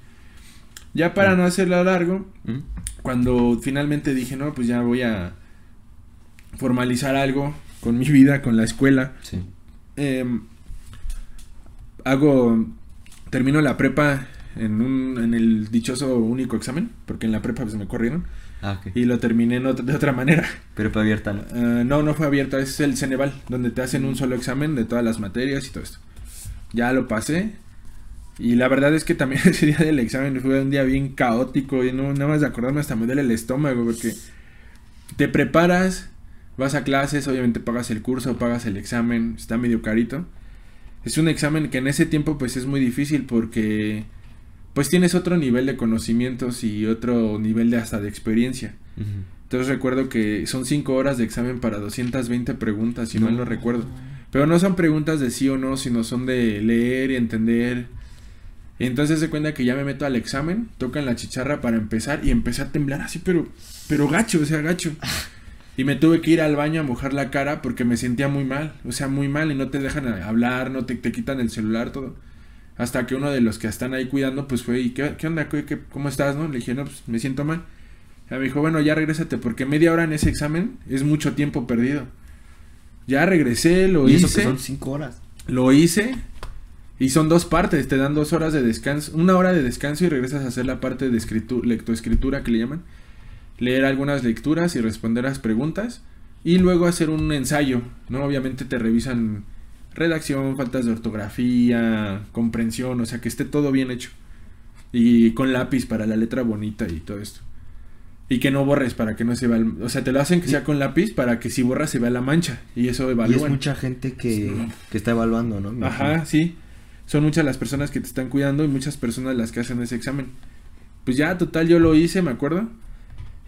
Ya para no hacerlo largo, cuando finalmente dije, no, pues ya voy a formalizar algo con mi vida, con la escuela. Sí. Em, hago, termino la prepa en, un, en el dichoso único examen, porque en la prepa pues me corrieron. Ah, Y lo terminé de otra manera. Pero fue abierta, ¿no? Ah, no, no fue abierta, es el Ceneval, donde te hacen un solo examen de todas las materias y todo esto. Ya lo pasé. Y la verdad es que también [LAUGHS] ese día del examen fue un día bien caótico. Y no, nada más de acordarme hasta me duele el estómago, porque te preparas, vas a clases, obviamente pagas el curso, pagas el examen, está medio carito es un examen que en ese tiempo pues es muy difícil porque pues tienes otro nivel de conocimientos y otro nivel de hasta de experiencia. Entonces recuerdo que son 5 horas de examen para 220 preguntas, si no. mal no recuerdo. Pero no son preguntas de sí o no, sino son de leer y entender. entonces se cuenta que ya me meto al examen, tocan la chicharra para empezar y empecé a temblar así, pero, pero gacho, o sea, gacho. [LAUGHS] Y me tuve que ir al baño a mojar la cara porque me sentía muy mal, o sea, muy mal y no te dejan hablar, no te, te quitan el celular, todo. Hasta que uno de los que están ahí cuidando, pues fue, ¿y qué, qué onda? ¿Qué, ¿Cómo estás? ¿No? Le dije, no, pues me siento mal. Ya me dijo, bueno, ya regrésate, porque media hora en ese examen es mucho tiempo perdido. Ya regresé, lo y hice. eso que son cinco horas. Lo hice. Y son dos partes, te dan dos horas de descanso, una hora de descanso y regresas a hacer la parte de escritura, lectoescritura que le llaman. Leer algunas lecturas y responder las preguntas. Y luego hacer un ensayo, ¿no? Obviamente te revisan redacción, faltas de ortografía, comprensión, o sea, que esté todo bien hecho. Y con lápiz para la letra bonita y todo esto. Y que no borres para que no se vea el- O sea, te lo hacen que sea con lápiz para que si borras se vea la mancha. Y eso Y es mucha gente que, que está evaluando, ¿no? Me Ajá, imagino. sí. Son muchas las personas que te están cuidando y muchas personas las que hacen ese examen. Pues ya, total, yo lo hice, me acuerdo.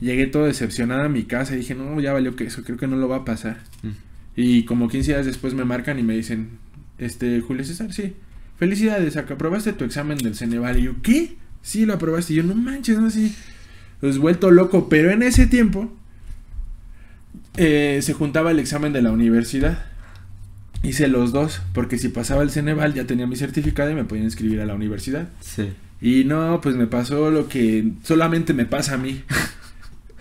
Llegué todo decepcionado a mi casa y dije, no, ya valió que eso, creo que no lo va a pasar. Mm. Y como 15 días después me marcan y me dicen, este, Julio César, sí, felicidades, acá aprobaste tu examen del Ceneval. Y yo, ¿qué? Sí, lo aprobaste. Y yo, no manches, no, sí. Pues vuelto loco, pero en ese tiempo eh, se juntaba el examen de la universidad. Hice los dos, porque si pasaba el Ceneval ya tenía mi certificado y me podían inscribir a la universidad. Sí. Y no, pues me pasó lo que solamente me pasa a mí. [LAUGHS]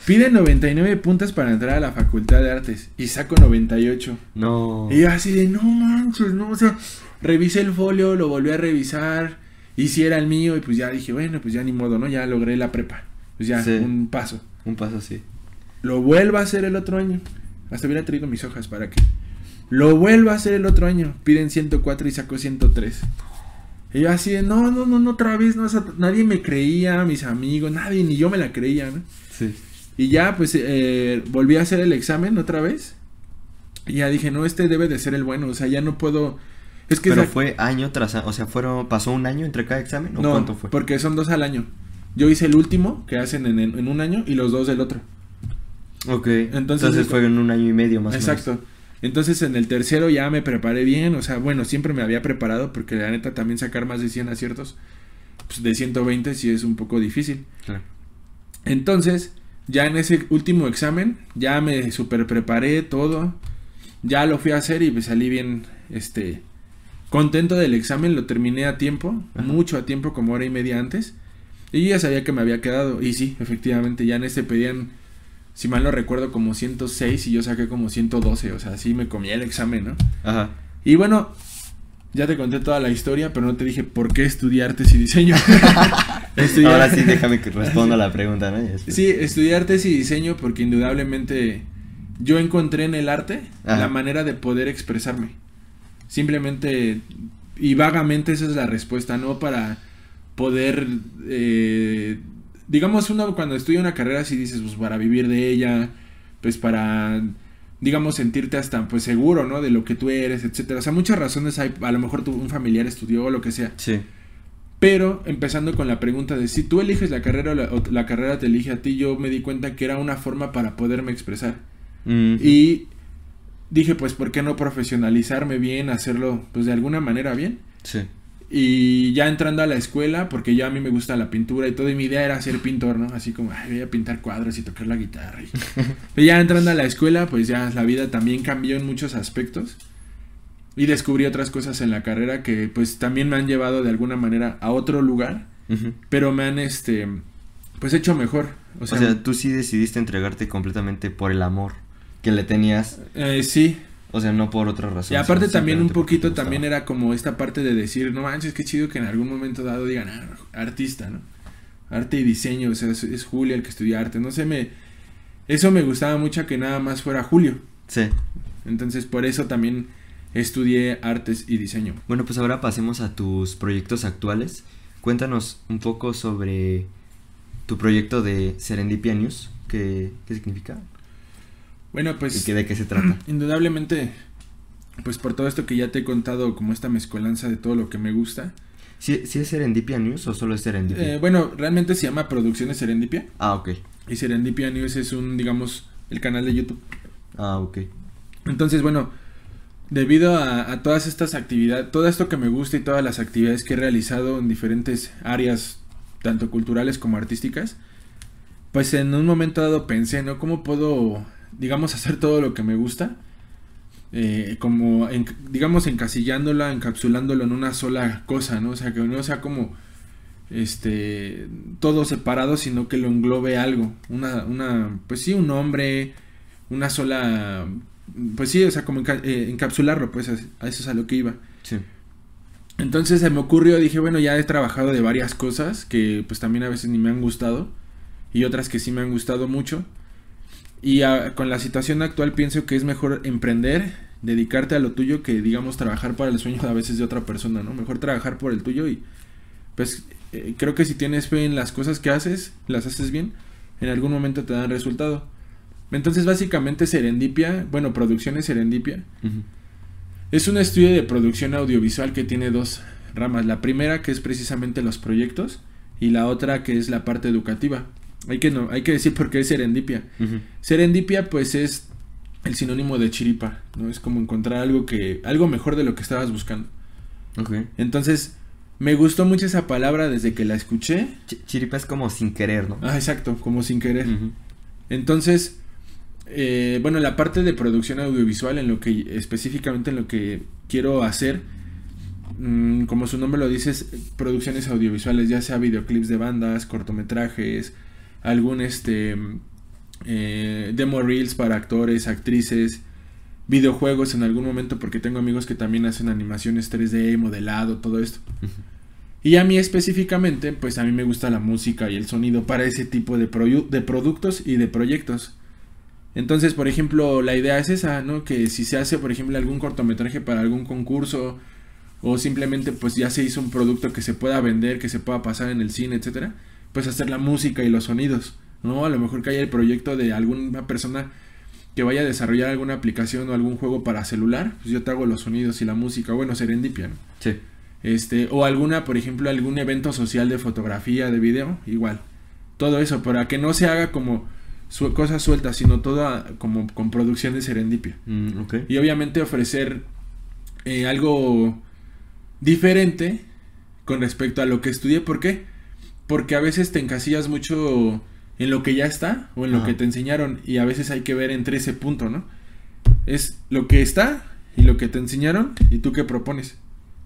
Pide 99 puntos para entrar a la Facultad de Artes y saco 98. No. Y así de, no manches, no, o sea, revisé el folio, lo volví a revisar, y si era el mío, y pues ya dije, bueno, pues ya ni modo, ¿no? Ya logré la prepa. Pues ya, Sí. un paso. Un paso así. Lo vuelvo a hacer el otro año. Hasta hubiera traído mis hojas para que. Lo vuelvo a hacer el otro año. Piden 104 y sacó 103. Y yo así de, no, no, no, no, otra vez, no, o sea, nadie me creía, mis amigos, nadie, ni yo me la creía, ¿no? Sí. Y ya, pues, eh, volví a hacer el examen otra vez. Y ya dije, no, este debe de ser el bueno, o sea, ya no puedo... Es que Pero esa- fue año tras año, o sea, fueron, pasó un año entre cada examen o No, cuánto fue? porque son dos al año. Yo hice el último, que hacen en, en un año, y los dos del otro. Ok. Entonces- Entonces, fue en un año y medio más o Exacto. Entonces en el tercero ya me preparé bien, o sea, bueno, siempre me había preparado porque la neta también sacar más de 100 aciertos, pues de 120 sí es un poco difícil. menos. Claro. Entonces, ya en ese último examen, ya me super preparé todo, ya lo fui a hacer y me salí bien, este, contento del examen, lo terminé a tiempo, Ajá. mucho a tiempo, como hora y media antes, y ya sabía que me había quedado, y sí, efectivamente, ya en este pedían, si mal no recuerdo, como 106 y yo saqué como 112, o sea, sí me comí el examen, ¿no? Ajá. Y bueno, ya te conté toda la historia, pero no te dije por qué estudiar artes y diseño. [LAUGHS] Estudié- Ahora sí, déjame que responda la pregunta, ¿no? Sí, estudié artes y diseño porque indudablemente yo encontré en el arte Ajá. la manera de poder expresarme. Simplemente y vagamente esa es la respuesta, ¿no? Para poder, eh, digamos, uno cuando estudia una carrera así dices, pues para vivir de ella, pues para, digamos, sentirte hasta pues seguro, ¿no? De lo que tú eres, etcétera. O sea, muchas razones hay, a lo mejor tu, un familiar estudió o lo que sea. Sí. Pero empezando con la pregunta de si tú eliges la carrera o la, o la carrera te elige a ti, yo me di cuenta que era una forma para poderme expresar. Y dije, pues, ¿por qué no profesionalizarme bien, hacerlo, pues, de alguna manera bien? Sí. Y ya entrando a la escuela, porque ya a mí me gusta la pintura y todo, y mi idea era ser pintor, ¿no? Así como, ay, voy a pintar cuadros y tocar la guitarra. y- [LAUGHS] Pero ya entrando a la escuela, pues ya la vida también cambió en muchos aspectos. Y descubrí otras cosas en la carrera que pues también me han llevado de alguna manera a otro lugar, pero me han este pues hecho mejor. O O sea, sea, tú sí decidiste entregarte completamente por el amor que le tenías, eh, sí. O sea, no por otra razón. Y aparte también un poquito gustaba. también era como esta parte de decir, no manches, qué chido que en algún momento dado digan, ah, artista, ¿no? Arte y diseño, o sea, es, es Julio el que estudia arte. No sé, me eso me gustaba mucho que nada más fuera Julio. Sí. Entonces, por eso también estudié artes y diseño. Bueno, pues ahora pasemos a tus proyectos actuales. Cuéntanos un poco sobre tu proyecto de Serendipia News. ¿Qué, qué significa? Bueno, pues ¿Y qué, de qué se trata? [CLEARS THROAT] Indudablemente, pues por todo esto que ya te he contado, como esta mezcolanza de todo lo que me gusta. ¿Sí, sí es Serendipia News o solo es Serendipia? Eh, bueno, realmente se llama Producciones Serendipia. Ah, ok. Y Serendipia News es un, digamos, el canal de YouTube. Ah, ok. Entonces, bueno, debido a, a todas estas actividades, todo esto que me gusta y todas las actividades que he realizado en diferentes áreas, tanto culturales como artísticas, pues en un momento dado pensé, ¿no? ¿Cómo puedo, digamos, hacer todo lo que me gusta? Eh, como, en- digamos, encasillándola, encapsulándolo en una sola cosa, ¿no? O sea, que no sea como este todo separado, sino que lo englobe algo, una una pues sí, un nombre, una sola pues sí, o sea, como eh, encapsularlo, pues a, eso es a lo que iba. Sí. Entonces se me ocurrió, dije, bueno, ya he trabajado de varias cosas que pues también a veces ni me han gustado y otras que sí me han gustado mucho. Y con la situación actual pienso que es mejor emprender, dedicarte a lo tuyo que digamos trabajar para el sueño a veces de otra persona, ¿no? Mejor trabajar por el tuyo y pues eh, creo que si tienes fe en las cosas que haces, las haces bien, en algún momento te dan resultado. Entonces básicamente Serendipia, bueno, Producciones Serendipia, es un estudio de producción audiovisual que tiene dos ramas. La primera que es precisamente los proyectos y la otra que es la parte educativa. Hay que, no, hay que decir por qué es serendipia. Serendipia pues es el sinónimo de chiripa, ¿no? Es como encontrar algo que algo mejor de lo que estabas buscando. Entonces, me gustó mucho esa palabra desde que la escuché. chiripa es como sin querer, ¿no? Ah, exacto, como sin querer. Entonces, eh, bueno, la parte de producción audiovisual, en lo que específicamente en lo que quiero hacer, mm, como su nombre lo dice, es producciones audiovisuales, ya sea videoclips de bandas, cortometrajes, algún este eh, demo reels para actores, actrices, videojuegos en algún momento, porque tengo amigos que también hacen animaciones 3D, modelado, todo esto. Y a mí específicamente, pues a mí me gusta la música y el sonido para ese tipo de, de productos y de proyectos. Entonces, por ejemplo, la idea es esa, ¿no? Que si se hace, por ejemplo, algún cortometraje para algún concurso o simplemente pues ya se hizo un producto que se pueda vender, que se pueda pasar en el cine, etcétera, pues hacer la música y los sonidos, ¿no? A lo mejor que haya el proyecto de alguna persona que vaya a desarrollar alguna aplicación o algún juego para celular, pues yo te hago los sonidos y la música, bueno, serendipia, ¿no? Sí. Este, o alguna, por ejemplo, algún evento social de fotografía, de video, igual. Todo eso, para que no se haga como cosas sueltas, sino toda como con producción de serendipia. Mm, y obviamente ofrecer eh, algo diferente con respecto a lo que estudié. ¿Por qué? Porque a veces te encasillas mucho en lo que ya está o en lo que te enseñaron y a veces hay que ver entre ese punto, ¿no? Es lo que está y lo que te enseñaron y tú qué propones.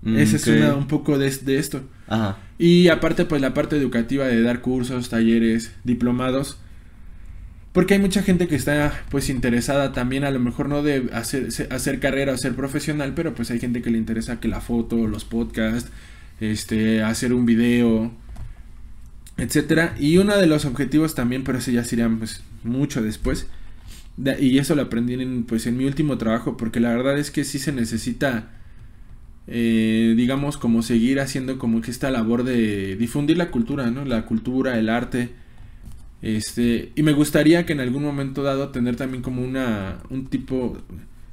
Mm, Ese es un poco de, de esto. Ajá. Y aparte, pues la parte educativa de dar cursos, talleres, diplomados porque hay mucha gente que está pues interesada también a lo mejor no de hacer, hacer carrera o ser profesional, pero pues hay gente que le interesa que la foto, los podcasts, este, hacer un video, etcétera. Y uno de los objetivos también, pero ese ya sería pues mucho después. y eso lo aprendí en, pues, en mi último trabajo, porque la verdad es que sí se necesita, eh, digamos, como seguir haciendo como que esta labor de difundir la cultura, ¿no? La cultura, el arte, este, y me gustaría que en algún momento dado tener también como una, un tipo,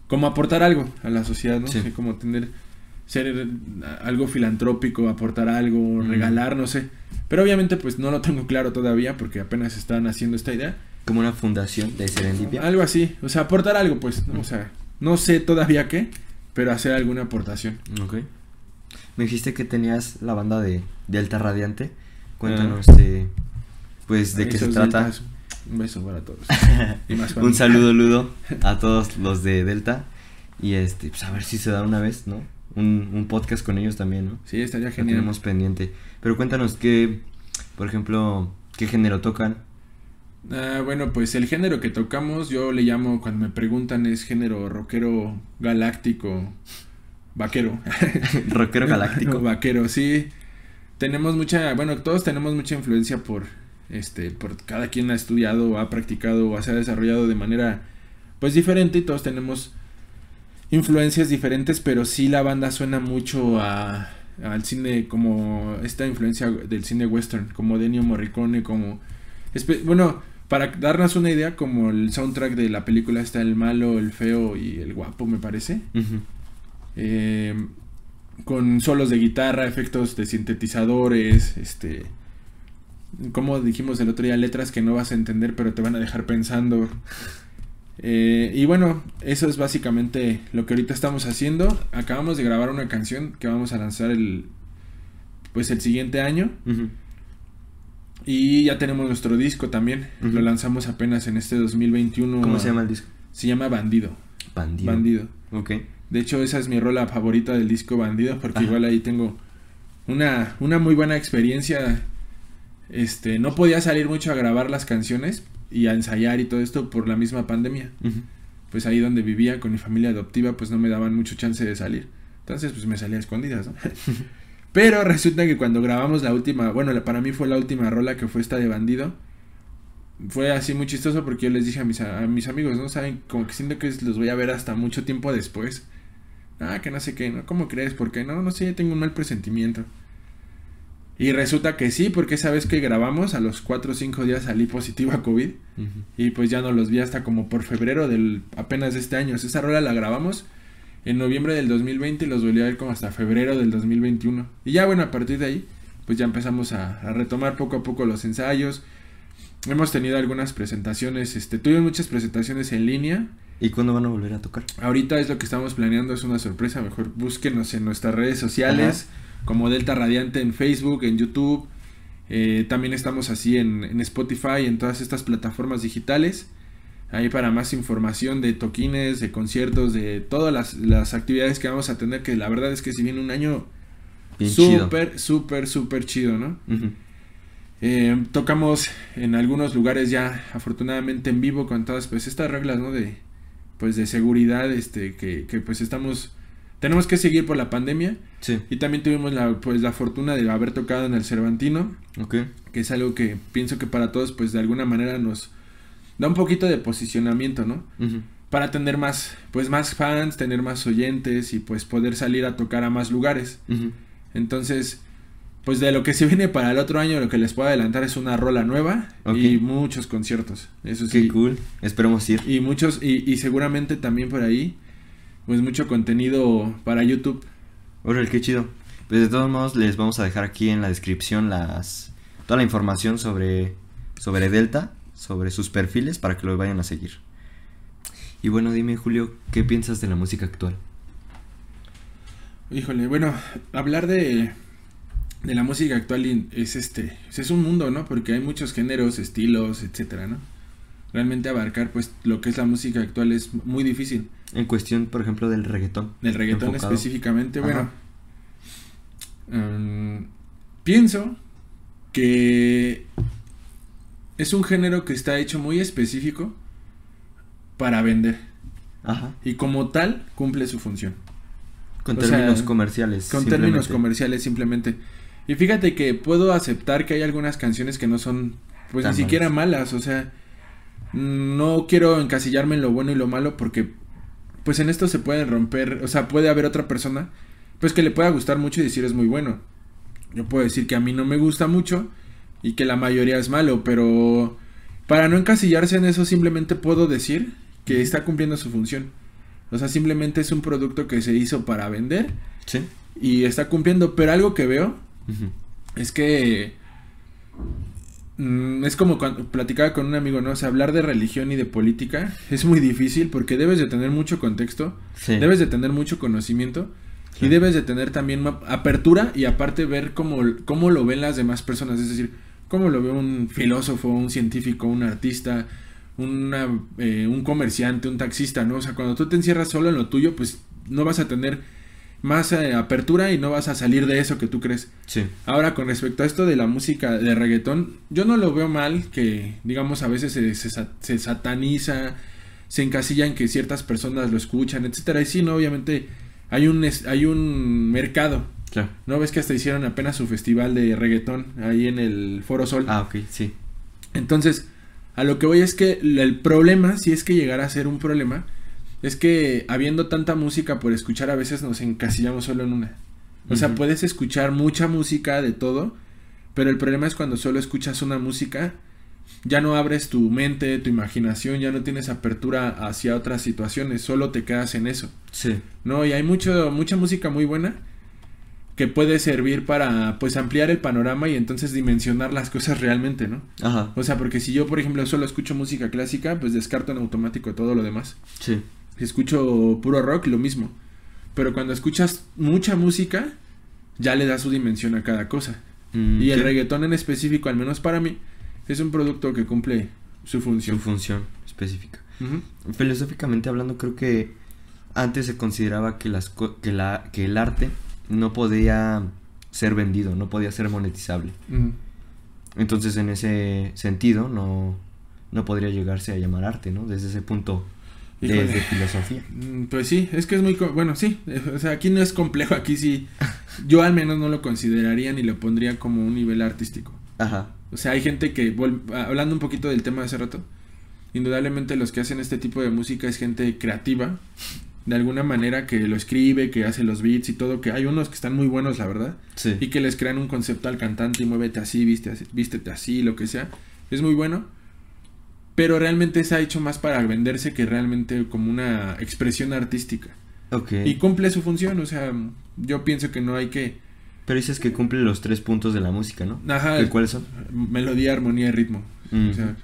como aportar algo a la sociedad, ¿no? como tener, ser algo filantrópico, aportar algo, regalar, no sé. Pero obviamente pues no lo tengo claro todavía porque apenas están haciendo esta idea. Como una fundación de Serendipia. Algo así, o sea, aportar algo pues, ¿no? o sea, no sé todavía qué, pero hacer alguna aportación. Ok. Me dijiste que tenías la banda de Delta Radiante. Cuéntanos ah. de pues de qué se trata. Un beso para todos. [LAUGHS] un saludo, Ludo, [LAUGHS] a todos los de Delta. Y este, pues a ver si se da una vez, ¿no? Un, un podcast con ellos también, ¿no? Sí, estaría genial. tenemos pendiente. Pero cuéntanos qué, por ejemplo, qué género tocan. Ah, bueno, pues el género que tocamos, yo le llamo, cuando me preguntan, es género rockero galáctico, vaquero. [LAUGHS] rockero galáctico. [LAUGHS] vaquero, sí. Tenemos mucha, bueno, todos tenemos mucha influencia por este, por cada quien ha estudiado, ha practicado o se ha desarrollado de manera pues diferente y todos tenemos influencias diferentes, pero sí la banda suena mucho a, al cine como esta influencia del cine western, como Denio Morricone, como bueno, para darnos una idea, como el soundtrack de la película está el malo, el feo y el guapo, me parece. Eh, con solos de guitarra, efectos de sintetizadores, este como dijimos el otro día, letras que no vas a entender pero te van a dejar pensando. Eh, y bueno, eso es básicamente lo que ahorita estamos haciendo. Acabamos de grabar una canción que vamos a lanzar el pues el siguiente año. Y ya tenemos nuestro disco también. Lo lanzamos apenas en este 2021. ¿Cómo se llama el disco? Se llama Bandido. Bandido. Bandido. Ok. De hecho, esa es mi rola favorita del disco Bandido, porque igual ahí tengo una, una muy buena experiencia. Este, no podía salir mucho a grabar las canciones y a ensayar y todo esto por la misma pandemia. Pues ahí donde vivía con mi familia adoptiva, pues no me daban mucho chance de salir. Entonces, pues me salía a escondidas, ¿no? [LAUGHS] Pero resulta que cuando grabamos la última, bueno, para mí fue la última rola que fue esta de Bandido. Fue así muy chistoso porque yo les dije a mis, a mis amigos, ¿no? Saben, como que siento que los voy a ver hasta mucho tiempo después. Ah, que no sé qué, ¿no? ¿Cómo crees? ¿Por qué? No, no sé, tengo un mal presentimiento. Y resulta que sí, porque esa vez que grabamos, a los 4 o 5 días salí positivo a COVID. Y pues ya no los vi hasta como por febrero del apenas de este año. Esa rola la grabamos en noviembre del 2020 y los volví a ver como hasta febrero del 2021. Y ya bueno, a partir de ahí, pues ya empezamos a, retomar poco a poco los ensayos. Hemos tenido algunas presentaciones, este, tuvimos muchas presentaciones en línea. ¿Y cuándo van a volver a tocar? Ahorita es lo que estamos planeando, es una sorpresa. Mejor búsquenos en nuestras redes sociales, como Delta Radiante en Facebook, en YouTube. Eh, también estamos así en, en, Spotify, en todas estas plataformas digitales. Ahí para más información de toquines, de conciertos, de todas las, actividades que vamos a tener, que la verdad es que si viene un año súper, súper, súper chido, ¿no? Eh, tocamos en algunos lugares ya, afortunadamente en vivo, con todas pues estas reglas, ¿no? De, pues de seguridad, este, que, que pues estamos, tenemos que seguir por la pandemia. Sí. Y también tuvimos la, pues la fortuna de haber tocado en el Cervantino. Ok. Que es algo que pienso que para todos, pues de alguna manera nos da un poquito de posicionamiento, ¿no? Para tener más, pues más fans, tener más oyentes y pues poder salir a tocar a más lugares. Entonces, pues de lo que se [LAUGHS] viene para el otro año, lo que les puedo adelantar es una rola nueva y muchos conciertos. Eso sí. Qué cool. Esperemos ir. Y muchos, y, y seguramente también por ahí, pues mucho contenido para YouTube. Órale, qué chido. Pues de todos modos les vamos a dejar aquí en la descripción las toda la información sobre sobre Delta sobre sus perfiles para que lo vayan a seguir. Y bueno, dime Julio, ¿qué piensas de la música actual? Híjole, bueno, hablar de, de la música actual es este, es un mundo, ¿no? Porque hay muchos géneros, estilos, etcétera, ¿no? Realmente abarcar pues lo que es la música actual es muy difícil. En cuestión, por ejemplo, del reggaetón. Del reggaetón específicamente, bueno. Mm, pienso que es un género que está hecho muy específico para vender. Ajá. Y como tal, cumple su función. Con términos comerciales. Con términos comerciales, simplemente. Y fíjate que puedo aceptar que hay algunas canciones que no son, pues ni siquiera malas. O sea, no quiero encasillarme en lo bueno y lo malo porque, pues en esto se pueden romper. O sea, puede haber otra persona, pues que le pueda gustar mucho y decir es muy bueno. Yo puedo decir que a mí no me gusta mucho y que la mayoría es malo, pero para no encasillarse en eso simplemente puedo decir que está cumpliendo su función. O sea, simplemente es un producto que se hizo para vender. Sí. Y está cumpliendo, pero algo que veo es que es como cuando platicaba con un amigo, ¿no? O sea, hablar de religión y de política es muy difícil porque debes de tener mucho contexto, debes de tener mucho conocimiento y debes de tener también apertura y aparte ver cómo, cómo lo ven las demás personas. Es decir, como lo ve un filósofo, un científico, un artista, una, eh, un comerciante, un taxista, ¿no? O sea, cuando tú te encierras solo en lo tuyo, pues no vas a tener más eh, apertura y no vas a salir de eso que tú crees. Sí. Ahora, con respecto a esto de la música de reggaetón, yo no lo veo mal que, digamos, a veces se, se, sataniza, se encasilla en que ciertas personas lo escuchan, etcétera. Y sí, no, obviamente hay un, hay un mercado ¿No ves que hasta hicieron apenas su festival de reggaetón ahí en el Foro Sol? Ah, ok, sí. Entonces, a lo que voy es que el problema, si es que llegara a ser un problema, es que habiendo tanta música por escuchar, a veces nos encasillamos solo en una. O sea, puedes escuchar mucha música de todo, pero el problema es cuando solo escuchas una música, ya no abres tu mente, tu imaginación, ya no tienes apertura hacia otras situaciones, solo te quedas en eso. Sí. No, y hay mucho, mucha música muy buena, que puede servir para pues ampliar el panorama y entonces dimensionar las cosas realmente, ¿no? Ajá. O sea, porque si yo, por ejemplo, solo escucho música clásica, pues descarto en automático todo lo demás. Sí. Si escucho puro rock, lo mismo. Pero cuando escuchas mucha música, ya le da su dimensión a cada cosa. Mm, y el reggaetón en específico, al menos para mí, es un producto que cumple su función. Su función específica. Filosóficamente hablando, creo que antes se consideraba que, las que, la, que el arte no podía ser vendido, no podía ser monetizable. Entonces, en ese sentido, no, no podría llegarse a llamar arte, ¿no? Desde ese punto de, Híjole. de filosofía. Mm, Pues sí, es que es muy... Bueno, sí, eh, o sea, aquí no es complejo, aquí sí... Yo al menos no lo consideraría ni lo pondría como un nivel artístico. Ajá. O sea, hay gente que, vol- hablando un poquito del tema de hace rato, indudablemente los que hacen este tipo de música es gente creativa, de alguna manera que lo escribe, que hace los beats y todo, que hay unos que están muy buenos, la verdad, Sí. y que les crean un concepto al cantante y muévete así, viste así, vístete así, lo que sea. Es muy bueno. Pero realmente se ha hecho más para venderse que realmente como una expresión artística. Y cumple su función, o sea, yo pienso que no hay que... Pero dices que cumple los tres puntos de la música, ¿no? Ajá, ¿Y ¿Cuáles son? melodía, armonía y ritmo. Mm. O sea,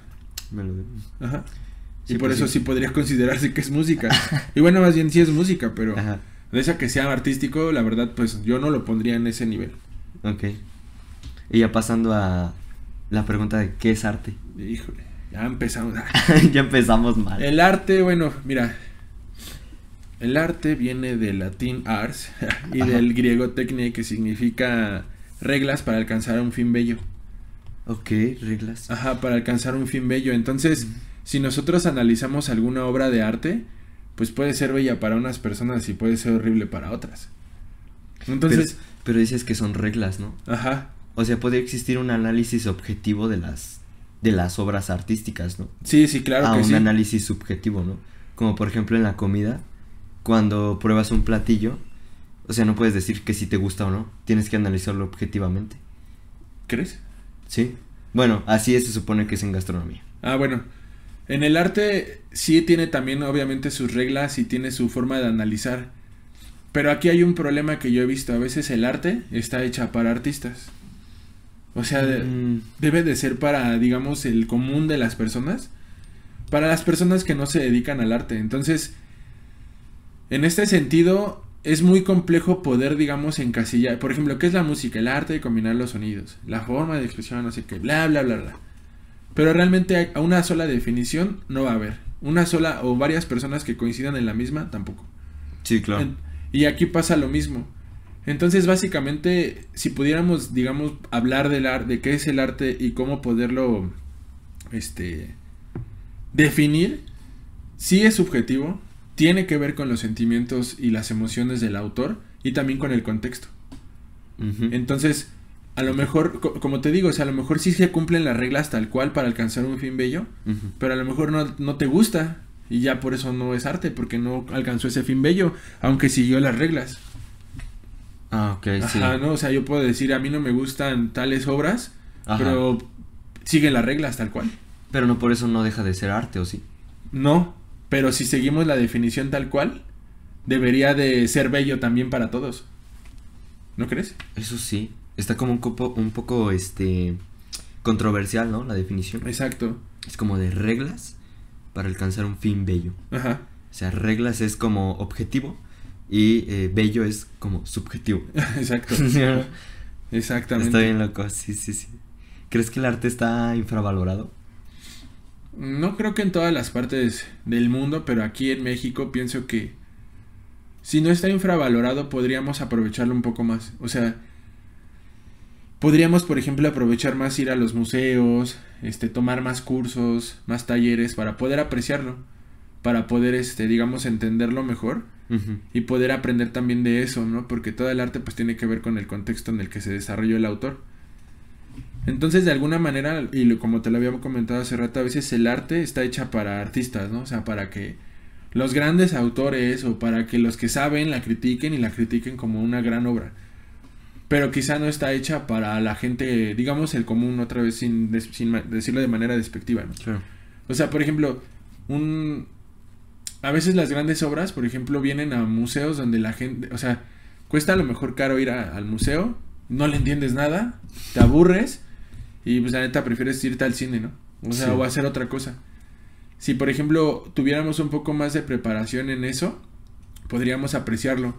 Me lo- ajá. Sí, y por pues eso sí. sí. podría considerarse que es música. y bueno, más bien sí es música, pero Ajá. de esa que sea artístico, la verdad, pues yo no lo pondría en ese nivel. Ok. Y ya pasando a la pregunta de qué es arte. Híjole, ya empezamos. [LAUGHS] ya empezamos mal. El arte, bueno, mira. El arte viene del latín ars [LAUGHS] y Ajá. del griego techne, que significa reglas para alcanzar un fin bello. Ok, reglas. Ajá, para alcanzar un fin bello. Entonces, si nosotros analizamos alguna obra de arte, pues puede ser bella para unas personas y puede ser horrible para otras. Entonces, pero, pero dices que son reglas, ¿no? ajá, O sea, puede existir un análisis objetivo de las de las obras artísticas, ¿no? sí, sí, claro a que un sí. análisis subjetivo, ¿no? Como por ejemplo en la comida, cuando pruebas un platillo, o sea, no puedes decir que si te gusta o no, tienes que analizarlo objetivamente. ¿Crees? ¿Sí? Bueno, así es, se supone que es en gastronomía. Ah, bueno. En el arte sí tiene también obviamente sus reglas y tiene su forma de analizar. Pero aquí hay un problema que yo he visto. A veces el arte está hecha para artistas. O sea, Mm, debe de ser para, digamos, el común de las personas. Para las personas que no se dedican al arte. Entonces, en este sentido, es muy complejo poder, digamos, encasillar. Por ejemplo, ¿qué es la música? El arte de combinar los sonidos. La forma de expresión, no sé qué, bla, bla, bla, bla. Pero realmente a una sola definición no va a haber. Una sola o varias personas que coincidan en la misma, tampoco. sí, claro. En- y aquí pasa lo mismo. Entonces, básicamente, si pudiéramos, digamos, hablar del arte, de qué es el arte y cómo poderlo, este, definir, sí es subjetivo, tiene que ver con los sentimientos y las emociones del autor y también con el contexto. Entonces, a lo mejor, co- como te digo, o sea, a lo mejor sí se cumplen las reglas tal cual para alcanzar un fin bello, pero a lo mejor no, no te gusta y ya por eso no es arte, porque no alcanzó ese fin bello, aunque siguió las reglas. Ah, ok, sí. Ajá, ¿no? O sea, yo puedo decir, a mí no me gustan tales obras, Ajá. pero siguen las reglas tal cual. Pero no por eso no deja de ser arte, ¿o sí? No, pero si seguimos la definición tal cual, debería de ser bello también para todos. ¿No crees? Eso sí. Está como un, copo- un poco, este, controversial, ¿no? La definición. Exacto. Es como de reglas para alcanzar un fin bello. Ajá. O sea, reglas es como objetivo y eh, bello es como subjetivo. [LAUGHS] Exacto. [LAUGHS] Está Exactamente. bien loco, sí, sí, sí. ¿Crees que el arte está infravalorado? No creo que en todas las partes del mundo, pero aquí en México pienso que si no está infravalorado podríamos aprovecharlo un poco más. O sea, podríamos, por ejemplo, aprovechar más ir a los museos, este, tomar más cursos, más talleres para poder apreciarlo, para poder, este, digamos, entenderlo mejor Y poder aprender también de eso, ¿no? Porque todo el arte pues tiene que ver con el contexto en el que se desarrolló el autor. Entonces, de alguna manera, y lo- como te lo había comentado hace rato, a veces el arte está hecha para artistas, ¿no? O sea, para que los grandes autores o para que los que saben la critiquen y la critiquen como una gran obra. Pero quizá no está hecha para la gente, digamos, el común, otra vez sin, decirlo de manera despectiva, ¿no? Claro. O sea, por ejemplo, un... A veces las grandes obras, por ejemplo, vienen a museos donde la gente... O sea, cuesta a lo mejor caro ir a- al museo, no le entiendes nada, te aburres y pues la neta prefieres irte al cine, ¿no? O sea, Sí. o hacer otra cosa. Si, por ejemplo, tuviéramos un poco más de preparación en eso, podríamos apreciarlo.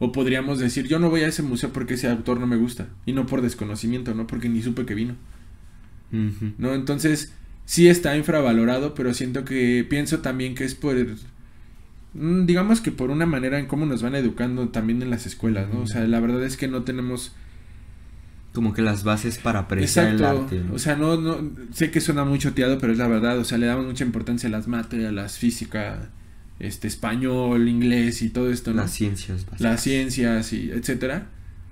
O podríamos decir, yo no voy a ese museo porque ese autor no me gusta. Y no por desconocimiento, ¿no? Porque ni supe que vino. ¿no? Entonces, sí está infravalorado, pero siento que pienso también que es por, digamos que por una manera en cómo nos van educando también en las escuelas, ¿no? O sea, la verdad es que no tenemos como que las bases para apreciar el arte. O sea, no, no, sé que suena muy choteado, pero es la verdad. O sea, le damos mucha importancia a las materias, a las física, este, español, inglés y todo esto, ¿no? Las ciencias. Las ciencias y etcétera.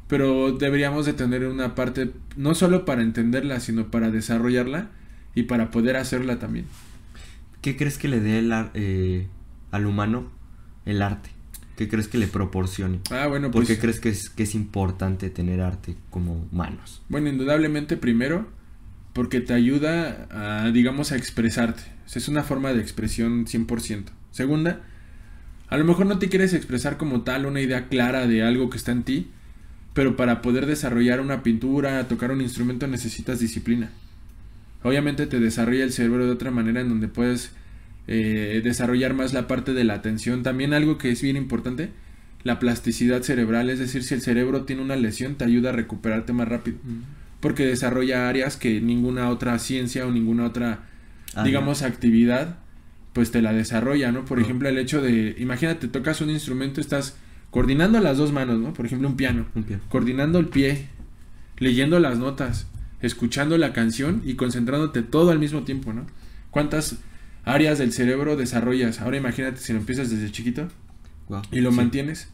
Pero deberíamos de tener una parte, no solo para entenderla, sino para desarrollarla y para poder hacerla también. ¿Qué crees que le dé el, eh, al humano el arte? ¿Qué crees que le proporcione? Ah, bueno, pues. ¿Por qué crees que es, que es importante tener arte como humanos? Bueno, indudablemente, primero, porque te ayuda a, digamos, a expresarte. es una forma de expresión 100%. Segunda, a lo mejor no te quieres expresar como tal una idea clara de algo que está en ti, pero para poder desarrollar una pintura, tocar un instrumento necesitas disciplina. Obviamente te desarrolla el cerebro de otra manera en donde puedes eh, desarrollar más la parte de la atención. También algo que es bien importante, la plasticidad cerebral, es decir, si el cerebro tiene una lesión, te ayuda a recuperarte más rápido. Porque desarrolla áreas que ninguna otra ciencia o ninguna otra, digamos, actividad, pues te la desarrolla, ¿no? Por ejemplo, el hecho de, imagínate, tocas un instrumento, estás coordinando las dos manos, ¿no? Por ejemplo, un piano, un piano. coordinando el pie, leyendo las notas, escuchando la canción y concentrándote todo al mismo tiempo, ¿no? ¿Cuántas áreas del cerebro desarrollas. Ahora imagínate si lo empiezas desde chiquito y lo mantienes.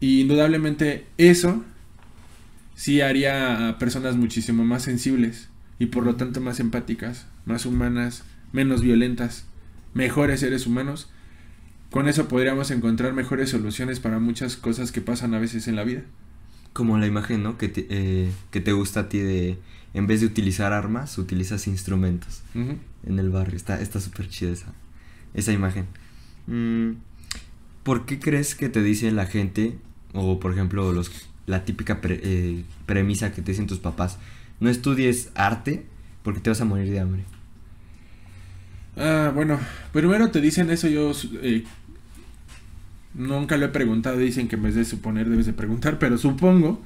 Y indudablemente eso sí haría a personas muchísimo más sensibles y por lo tanto más empáticas, más humanas, menos violentas, mejores seres humanos. Con eso podríamos encontrar mejores soluciones para muchas cosas que pasan a veces en la vida. Como la imagen, ¿no? Que te, eh, que te gusta a ti de, en vez de utilizar armas, utilizas instrumentos en el barrio. Está súper chida esa, esa imagen. Mm, ¿Por qué crees que te dice la gente, o por ejemplo, los, la típica eh, premisa que te dicen tus papás, no estudies arte porque te vas a morir de hambre? Ah, bueno, primero te dicen eso, yo eh, nunca lo he preguntado, dicen que en vez de suponer debes de preguntar, pero supongo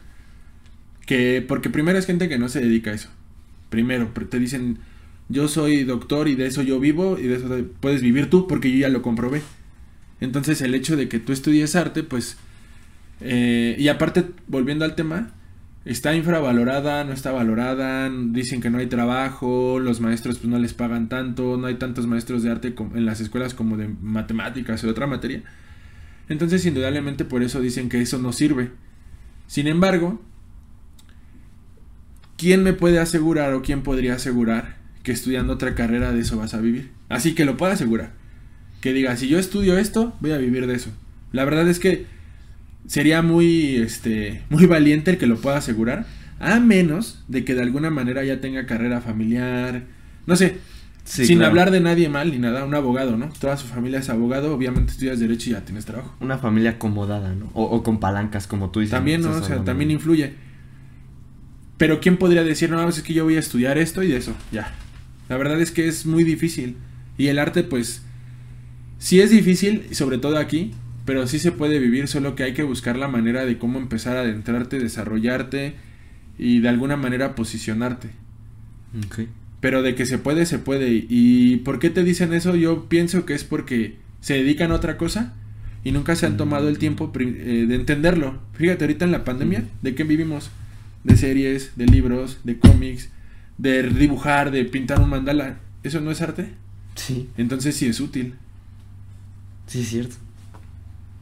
que, porque primero es gente que no se dedica a eso. Primero, te dicen, yo soy doctor y de eso yo vivo y de eso puedes vivir tú porque yo ya lo comprobé. Entonces el hecho de que tú estudies arte, pues... Eh, y aparte, volviendo al tema, está infravalorada, no está valorada, dicen que no hay trabajo, los maestros pues no les pagan tanto, no hay tantos maestros de arte en las escuelas como de matemáticas o de otra materia. Entonces indudablemente por eso dicen que eso no sirve. Sin embargo, ¿quién me puede asegurar o quién podría asegurar que estudiando otra carrera de eso vas a vivir. Así que lo puedo asegurar. Que diga, si yo estudio esto, voy a vivir de eso. La verdad es que sería muy, este, muy valiente el que lo pueda asegurar. A menos de que de alguna manera ya tenga carrera familiar. No sé, sin hablar de nadie mal ni nada, un abogado, ¿no? Toda su familia es abogado, obviamente estudias derecho y ya tienes trabajo. Una familia acomodada, ¿no? O, con palancas, como tú dices. También, ¿no? O sea, también influye. Pero ¿quién podría decir, no, es que yo voy a estudiar esto y de eso? Ya. La verdad es que es muy difícil. Y el arte, pues, sí es difícil, sobre todo aquí, pero sí se puede vivir, solo que hay que buscar la manera de cómo empezar a adentrarte, desarrollarte y de alguna manera posicionarte. Pero de que se puede, se puede. ¿Y por qué te dicen eso? Yo pienso que es porque se dedican a otra cosa y nunca se han tomado el tiempo eh, de entenderlo. Fíjate, ahorita en la pandemia, ¿de qué vivimos? De series, de libros, de cómics, de dibujar, de pintar un mandala, ¿eso no es arte? Sí. Entonces sí es útil. Sí, es cierto.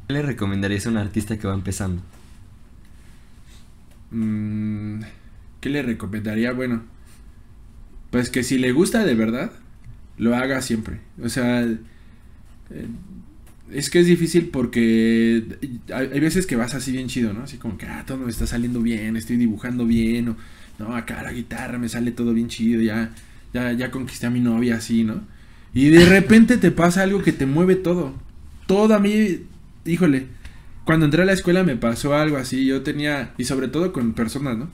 ¿Qué le recomendarías a un artista que va empezando? Mm, ¿Qué le recomendaría? Bueno, pues que si le gusta de verdad, lo haga siempre. O sea, eh, es que es difícil porque hay, veces que vas así bien chido, ¿no? Así como que, ah, todo me está saliendo bien, estoy dibujando bien, o no, acá la guitarra me sale todo bien chido, ya, ya, ya conquisté a mi novia así, ¿no? Y de repente te pasa algo que te mueve todo. Todo a mí, híjole, cuando entré a la escuela me pasó algo así, yo tenía, y sobre todo con personas, ¿no?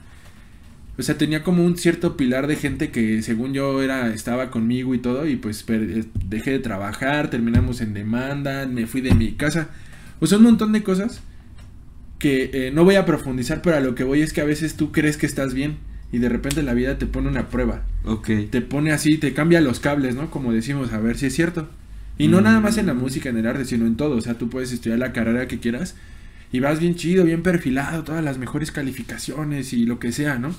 O sea, tenía como un cierto pilar de gente que según yo era, estaba conmigo y todo, y pues eh, dejé de trabajar, terminamos en demanda, me fui de mi casa. O sea, un montón de cosas que eh, no voy a profundizar, pero a lo que voy es que a veces tú crees que estás bien y de repente la vida te pone una prueba. Ok. Te pone así, te cambia los cables, ¿no? Como decimos, a ver si es cierto. Y no nada más en la mm. música, en el arte, sino en todo. O sea, tú puedes estudiar la carrera que quieras y vas bien chido, bien perfilado, todas las mejores calificaciones y lo que sea, ¿no?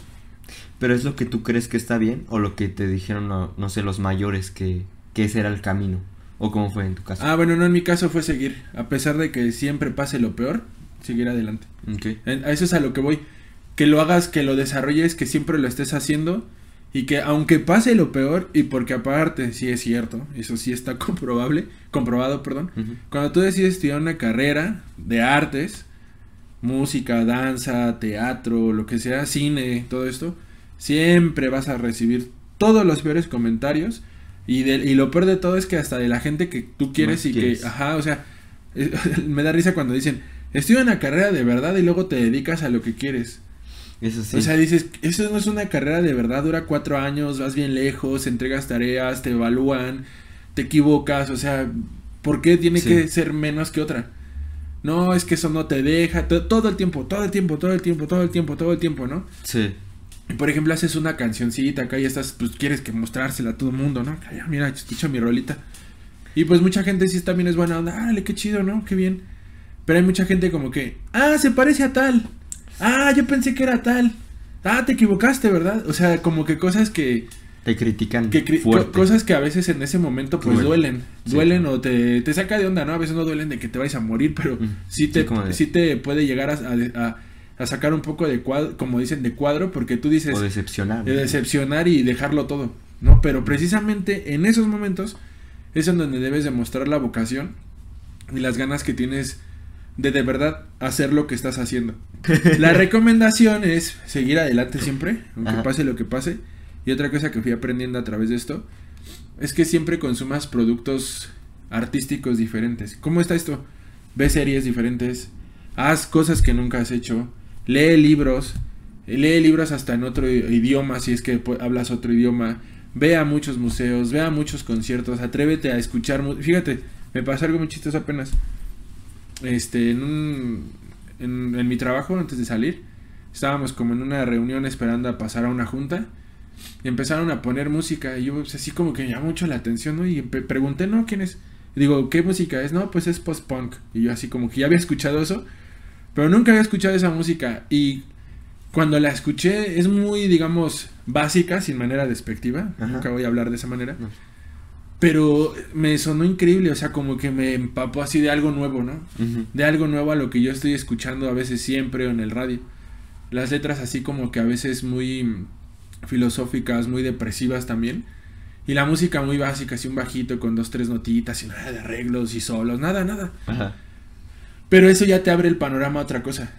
Pero es lo que tú crees que está bien o lo que te dijeron, no, no sé, los mayores que, que ese era el camino. ¿O cómo fue en tu caso? Ah, bueno, no, en mi caso fue seguir. A pesar de que siempre pase lo peor, seguir adelante. A eso es a lo que voy. Que lo hagas, que lo desarrolles, que siempre lo estés haciendo. Y que aunque pase lo peor, y porque aparte, sí es cierto, eso sí está [LAUGHS] comprobable, comprobado, perdón. Cuando tú decides estudiar una carrera de artes, música, danza, teatro, lo que sea, cine, todo esto, siempre vas a recibir todos los peores comentarios. Y, de- y lo peor de todo es que hasta de la gente que tú quieres Más y quieres. que, ajá, o sea, [LAUGHS] me da risa cuando dicen, estudia una carrera de verdad y luego te dedicas a lo que quieres. Eso sí. O sea, dices, eso no es una carrera de verdad, dura cuatro años, vas bien lejos, entregas tareas, te evalúan, te equivocas, o sea, ¿por qué tiene Sí. que ser menos que otra? No, es que eso no te deja, to- todo el tiempo, todo el tiempo, todo el tiempo, todo el tiempo, todo el tiempo, ¿no? sí. Por ejemplo, haces una cancioncita acá y estás, pues quieres que mostrársela a todo el mundo, ¿no? Ay, mira, escucha mi rolita. Y pues mucha gente sí también es buena onda, dale, qué chido, ¿no? Qué bien. Pero hay mucha gente como que, ah, se parece a tal. Ah, yo pensé que era tal. Ah, te equivocaste, ¿verdad? O sea, como que cosas que, Te critican que cri- fuerte. co- cosas que a veces en ese momento pues Duelen. duelen, Sí. o te, te saca de onda, ¿no? A veces no duelen de que te vayas a morir, pero Mm. sí te, Sí, te puede llegar a, a- a sacar un poco de cuadro, como dicen, de cuadro, porque tú dices, O decepcionar. de decepcionar y dejarlo todo, ¿no? Pero precisamente en esos momentos es en donde debes demostrar la vocación y las ganas que tienes de de verdad hacer lo que estás haciendo. [LAUGHS] La recomendación es seguir adelante siempre, aunque Ajá. pase lo que pase. Y otra cosa que fui aprendiendo a través de esto es que siempre consumas productos artísticos diferentes. ¿Cómo está esto? Ve series diferentes, haz cosas que nunca has hecho, lee libros, lee libros hasta en otro idioma si es que hablas otro idioma, ve a muchos museos, ve a muchos conciertos, atrévete a escuchar. Fíjate, me pasó algo muy chistoso apenas. Este, en un. En, mi trabajo, antes de salir, estábamos como en una reunión esperando a pasar a una junta. Y empezaron a poner música. Y yo, pues, así como que me llamó mucho la atención, ¿no? Y pregunté, ¿no? ¿Quién es? Digo, ¿qué música es? No, pues es post-punk. Y yo, así como que ya había escuchado eso. Pero nunca había escuchado esa música. Y cuando la escuché, es muy, digamos, básica, sin manera despectiva. Ajá. Nunca voy a hablar de esa manera. No. Pero me sonó increíble, o sea, como que me empapó así de algo nuevo, ¿no? De algo nuevo a lo que yo estoy escuchando a veces siempre o en el radio. Las letras así como que a veces muy filosóficas, muy depresivas también. Y la música muy básica, así un bajito con dos, tres notitas y nada de arreglos y solos, nada, nada. Ajá. Pero eso ya te abre el panorama a otra cosa,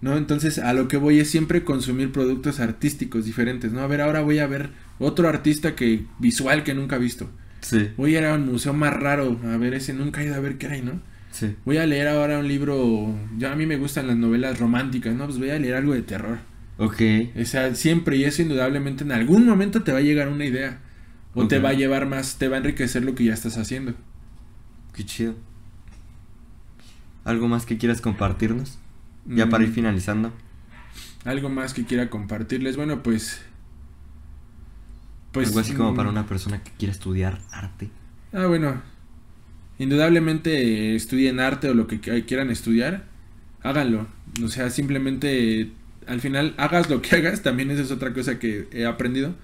¿no? Entonces a lo que voy es siempre consumir productos artísticos diferentes, ¿no? A ver, ahora voy a ver otro artista que visual que nunca he visto. Sí, Voy a ir a un museo más raro, a ver ese, nunca he ido a ver qué hay, ¿no? sí. Voy a leer ahora un libro, ya a mí me gustan las novelas románticas, ¿no? Pues voy a leer algo de terror. Ok. O sea, siempre y eso indudablemente en algún momento te va a llegar una idea. O te va a llevar más, te va a enriquecer lo que ya estás haciendo. Qué chido. ¿Algo más que quieras compartirnos? Ya para ir Mm, finalizando. Algo más que quiera compartirles. Bueno, pues... Pues... Algo así como mm, para una persona que quiera estudiar arte. Ah, bueno. Indudablemente estudien arte o lo que qui- quieran estudiar, háganlo. O sea, simplemente al final hagas lo que [LAUGHS] hagas, también esa es otra cosa que he aprendido.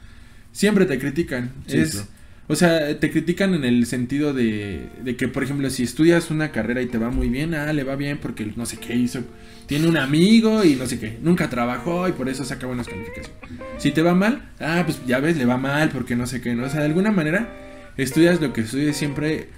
Siempre te critican. Sí, es, claro. O sea, te critican en el sentido de, de que, por ejemplo, si estudias una carrera y te va muy bien, ah, le va bien porque no sé qué hizo. Tiene un amigo y no sé qué. Nunca trabajó y por eso saca buenas calificaciones. Si te va mal, ah, pues ya ves, le va mal porque no sé qué, ¿no? O sea, de alguna manera, estudias lo que estudies, siempre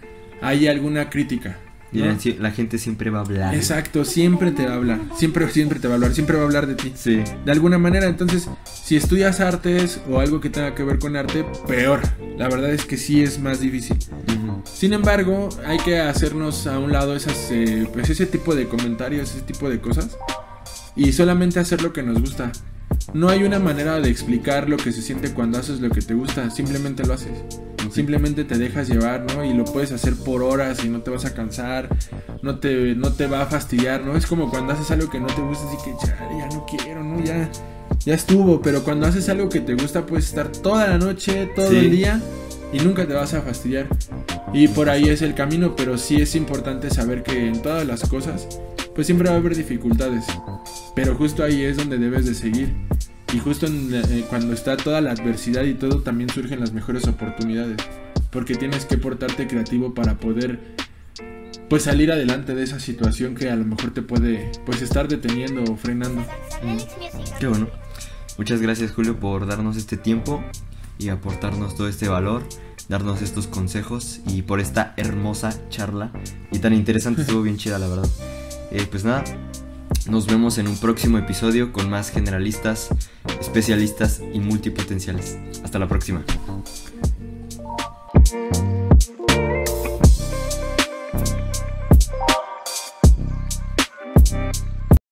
hay alguna crítica. ¿No? la, la gente siempre va a hablar. Exacto, siempre te va a hablar. Siempre, siempre te va a hablar. Siempre va a hablar de ti. Sí. De alguna manera, entonces, si estudias artes o algo que tenga que ver con arte, peor. La verdad es que sí es más difícil. Ujú. Sin embargo, hay que hacernos a un lado esas, eh, pues ese tipo de comentarios, ese tipo de cosas. Y solamente hacer lo que nos gusta. No hay una manera de explicar lo que se siente cuando haces lo que te gusta. Simplemente lo haces. Simplemente te dejas llevar, ¿no? Y lo puedes hacer por horas y no te vas a cansar. No te, no te va a fastidiar, ¿no? Es como cuando haces algo que no te gusta, así que "Chale, ya no quiero, ¿no? Ya, ya estuvo. Pero cuando haces algo que te gusta, puedes estar toda la noche, todo Sí. el día y nunca te vas a fastidiar. Y por ahí es el camino, pero sí es importante saber que en todas las cosas pues siempre va a haber dificultades. Pero justo ahí es donde debes de seguir. Y justo eh, cuando está toda la adversidad y todo, también surgen las mejores oportunidades. Porque tienes que portarte creativo para poder pues salir adelante de esa situación que a lo mejor te puede pues estar deteniendo o frenando. Mm. Qué bueno. Muchas gracias Julio por darnos este tiempo y aportarnos todo este valor, darnos estos consejos y por esta hermosa charla y tan interesante, estuvo bien chida la verdad. [LAUGHS] Eh, pues nada, nos vemos en un próximo episodio con más generalistas, especialistas y multipotenciales. Hasta la próxima.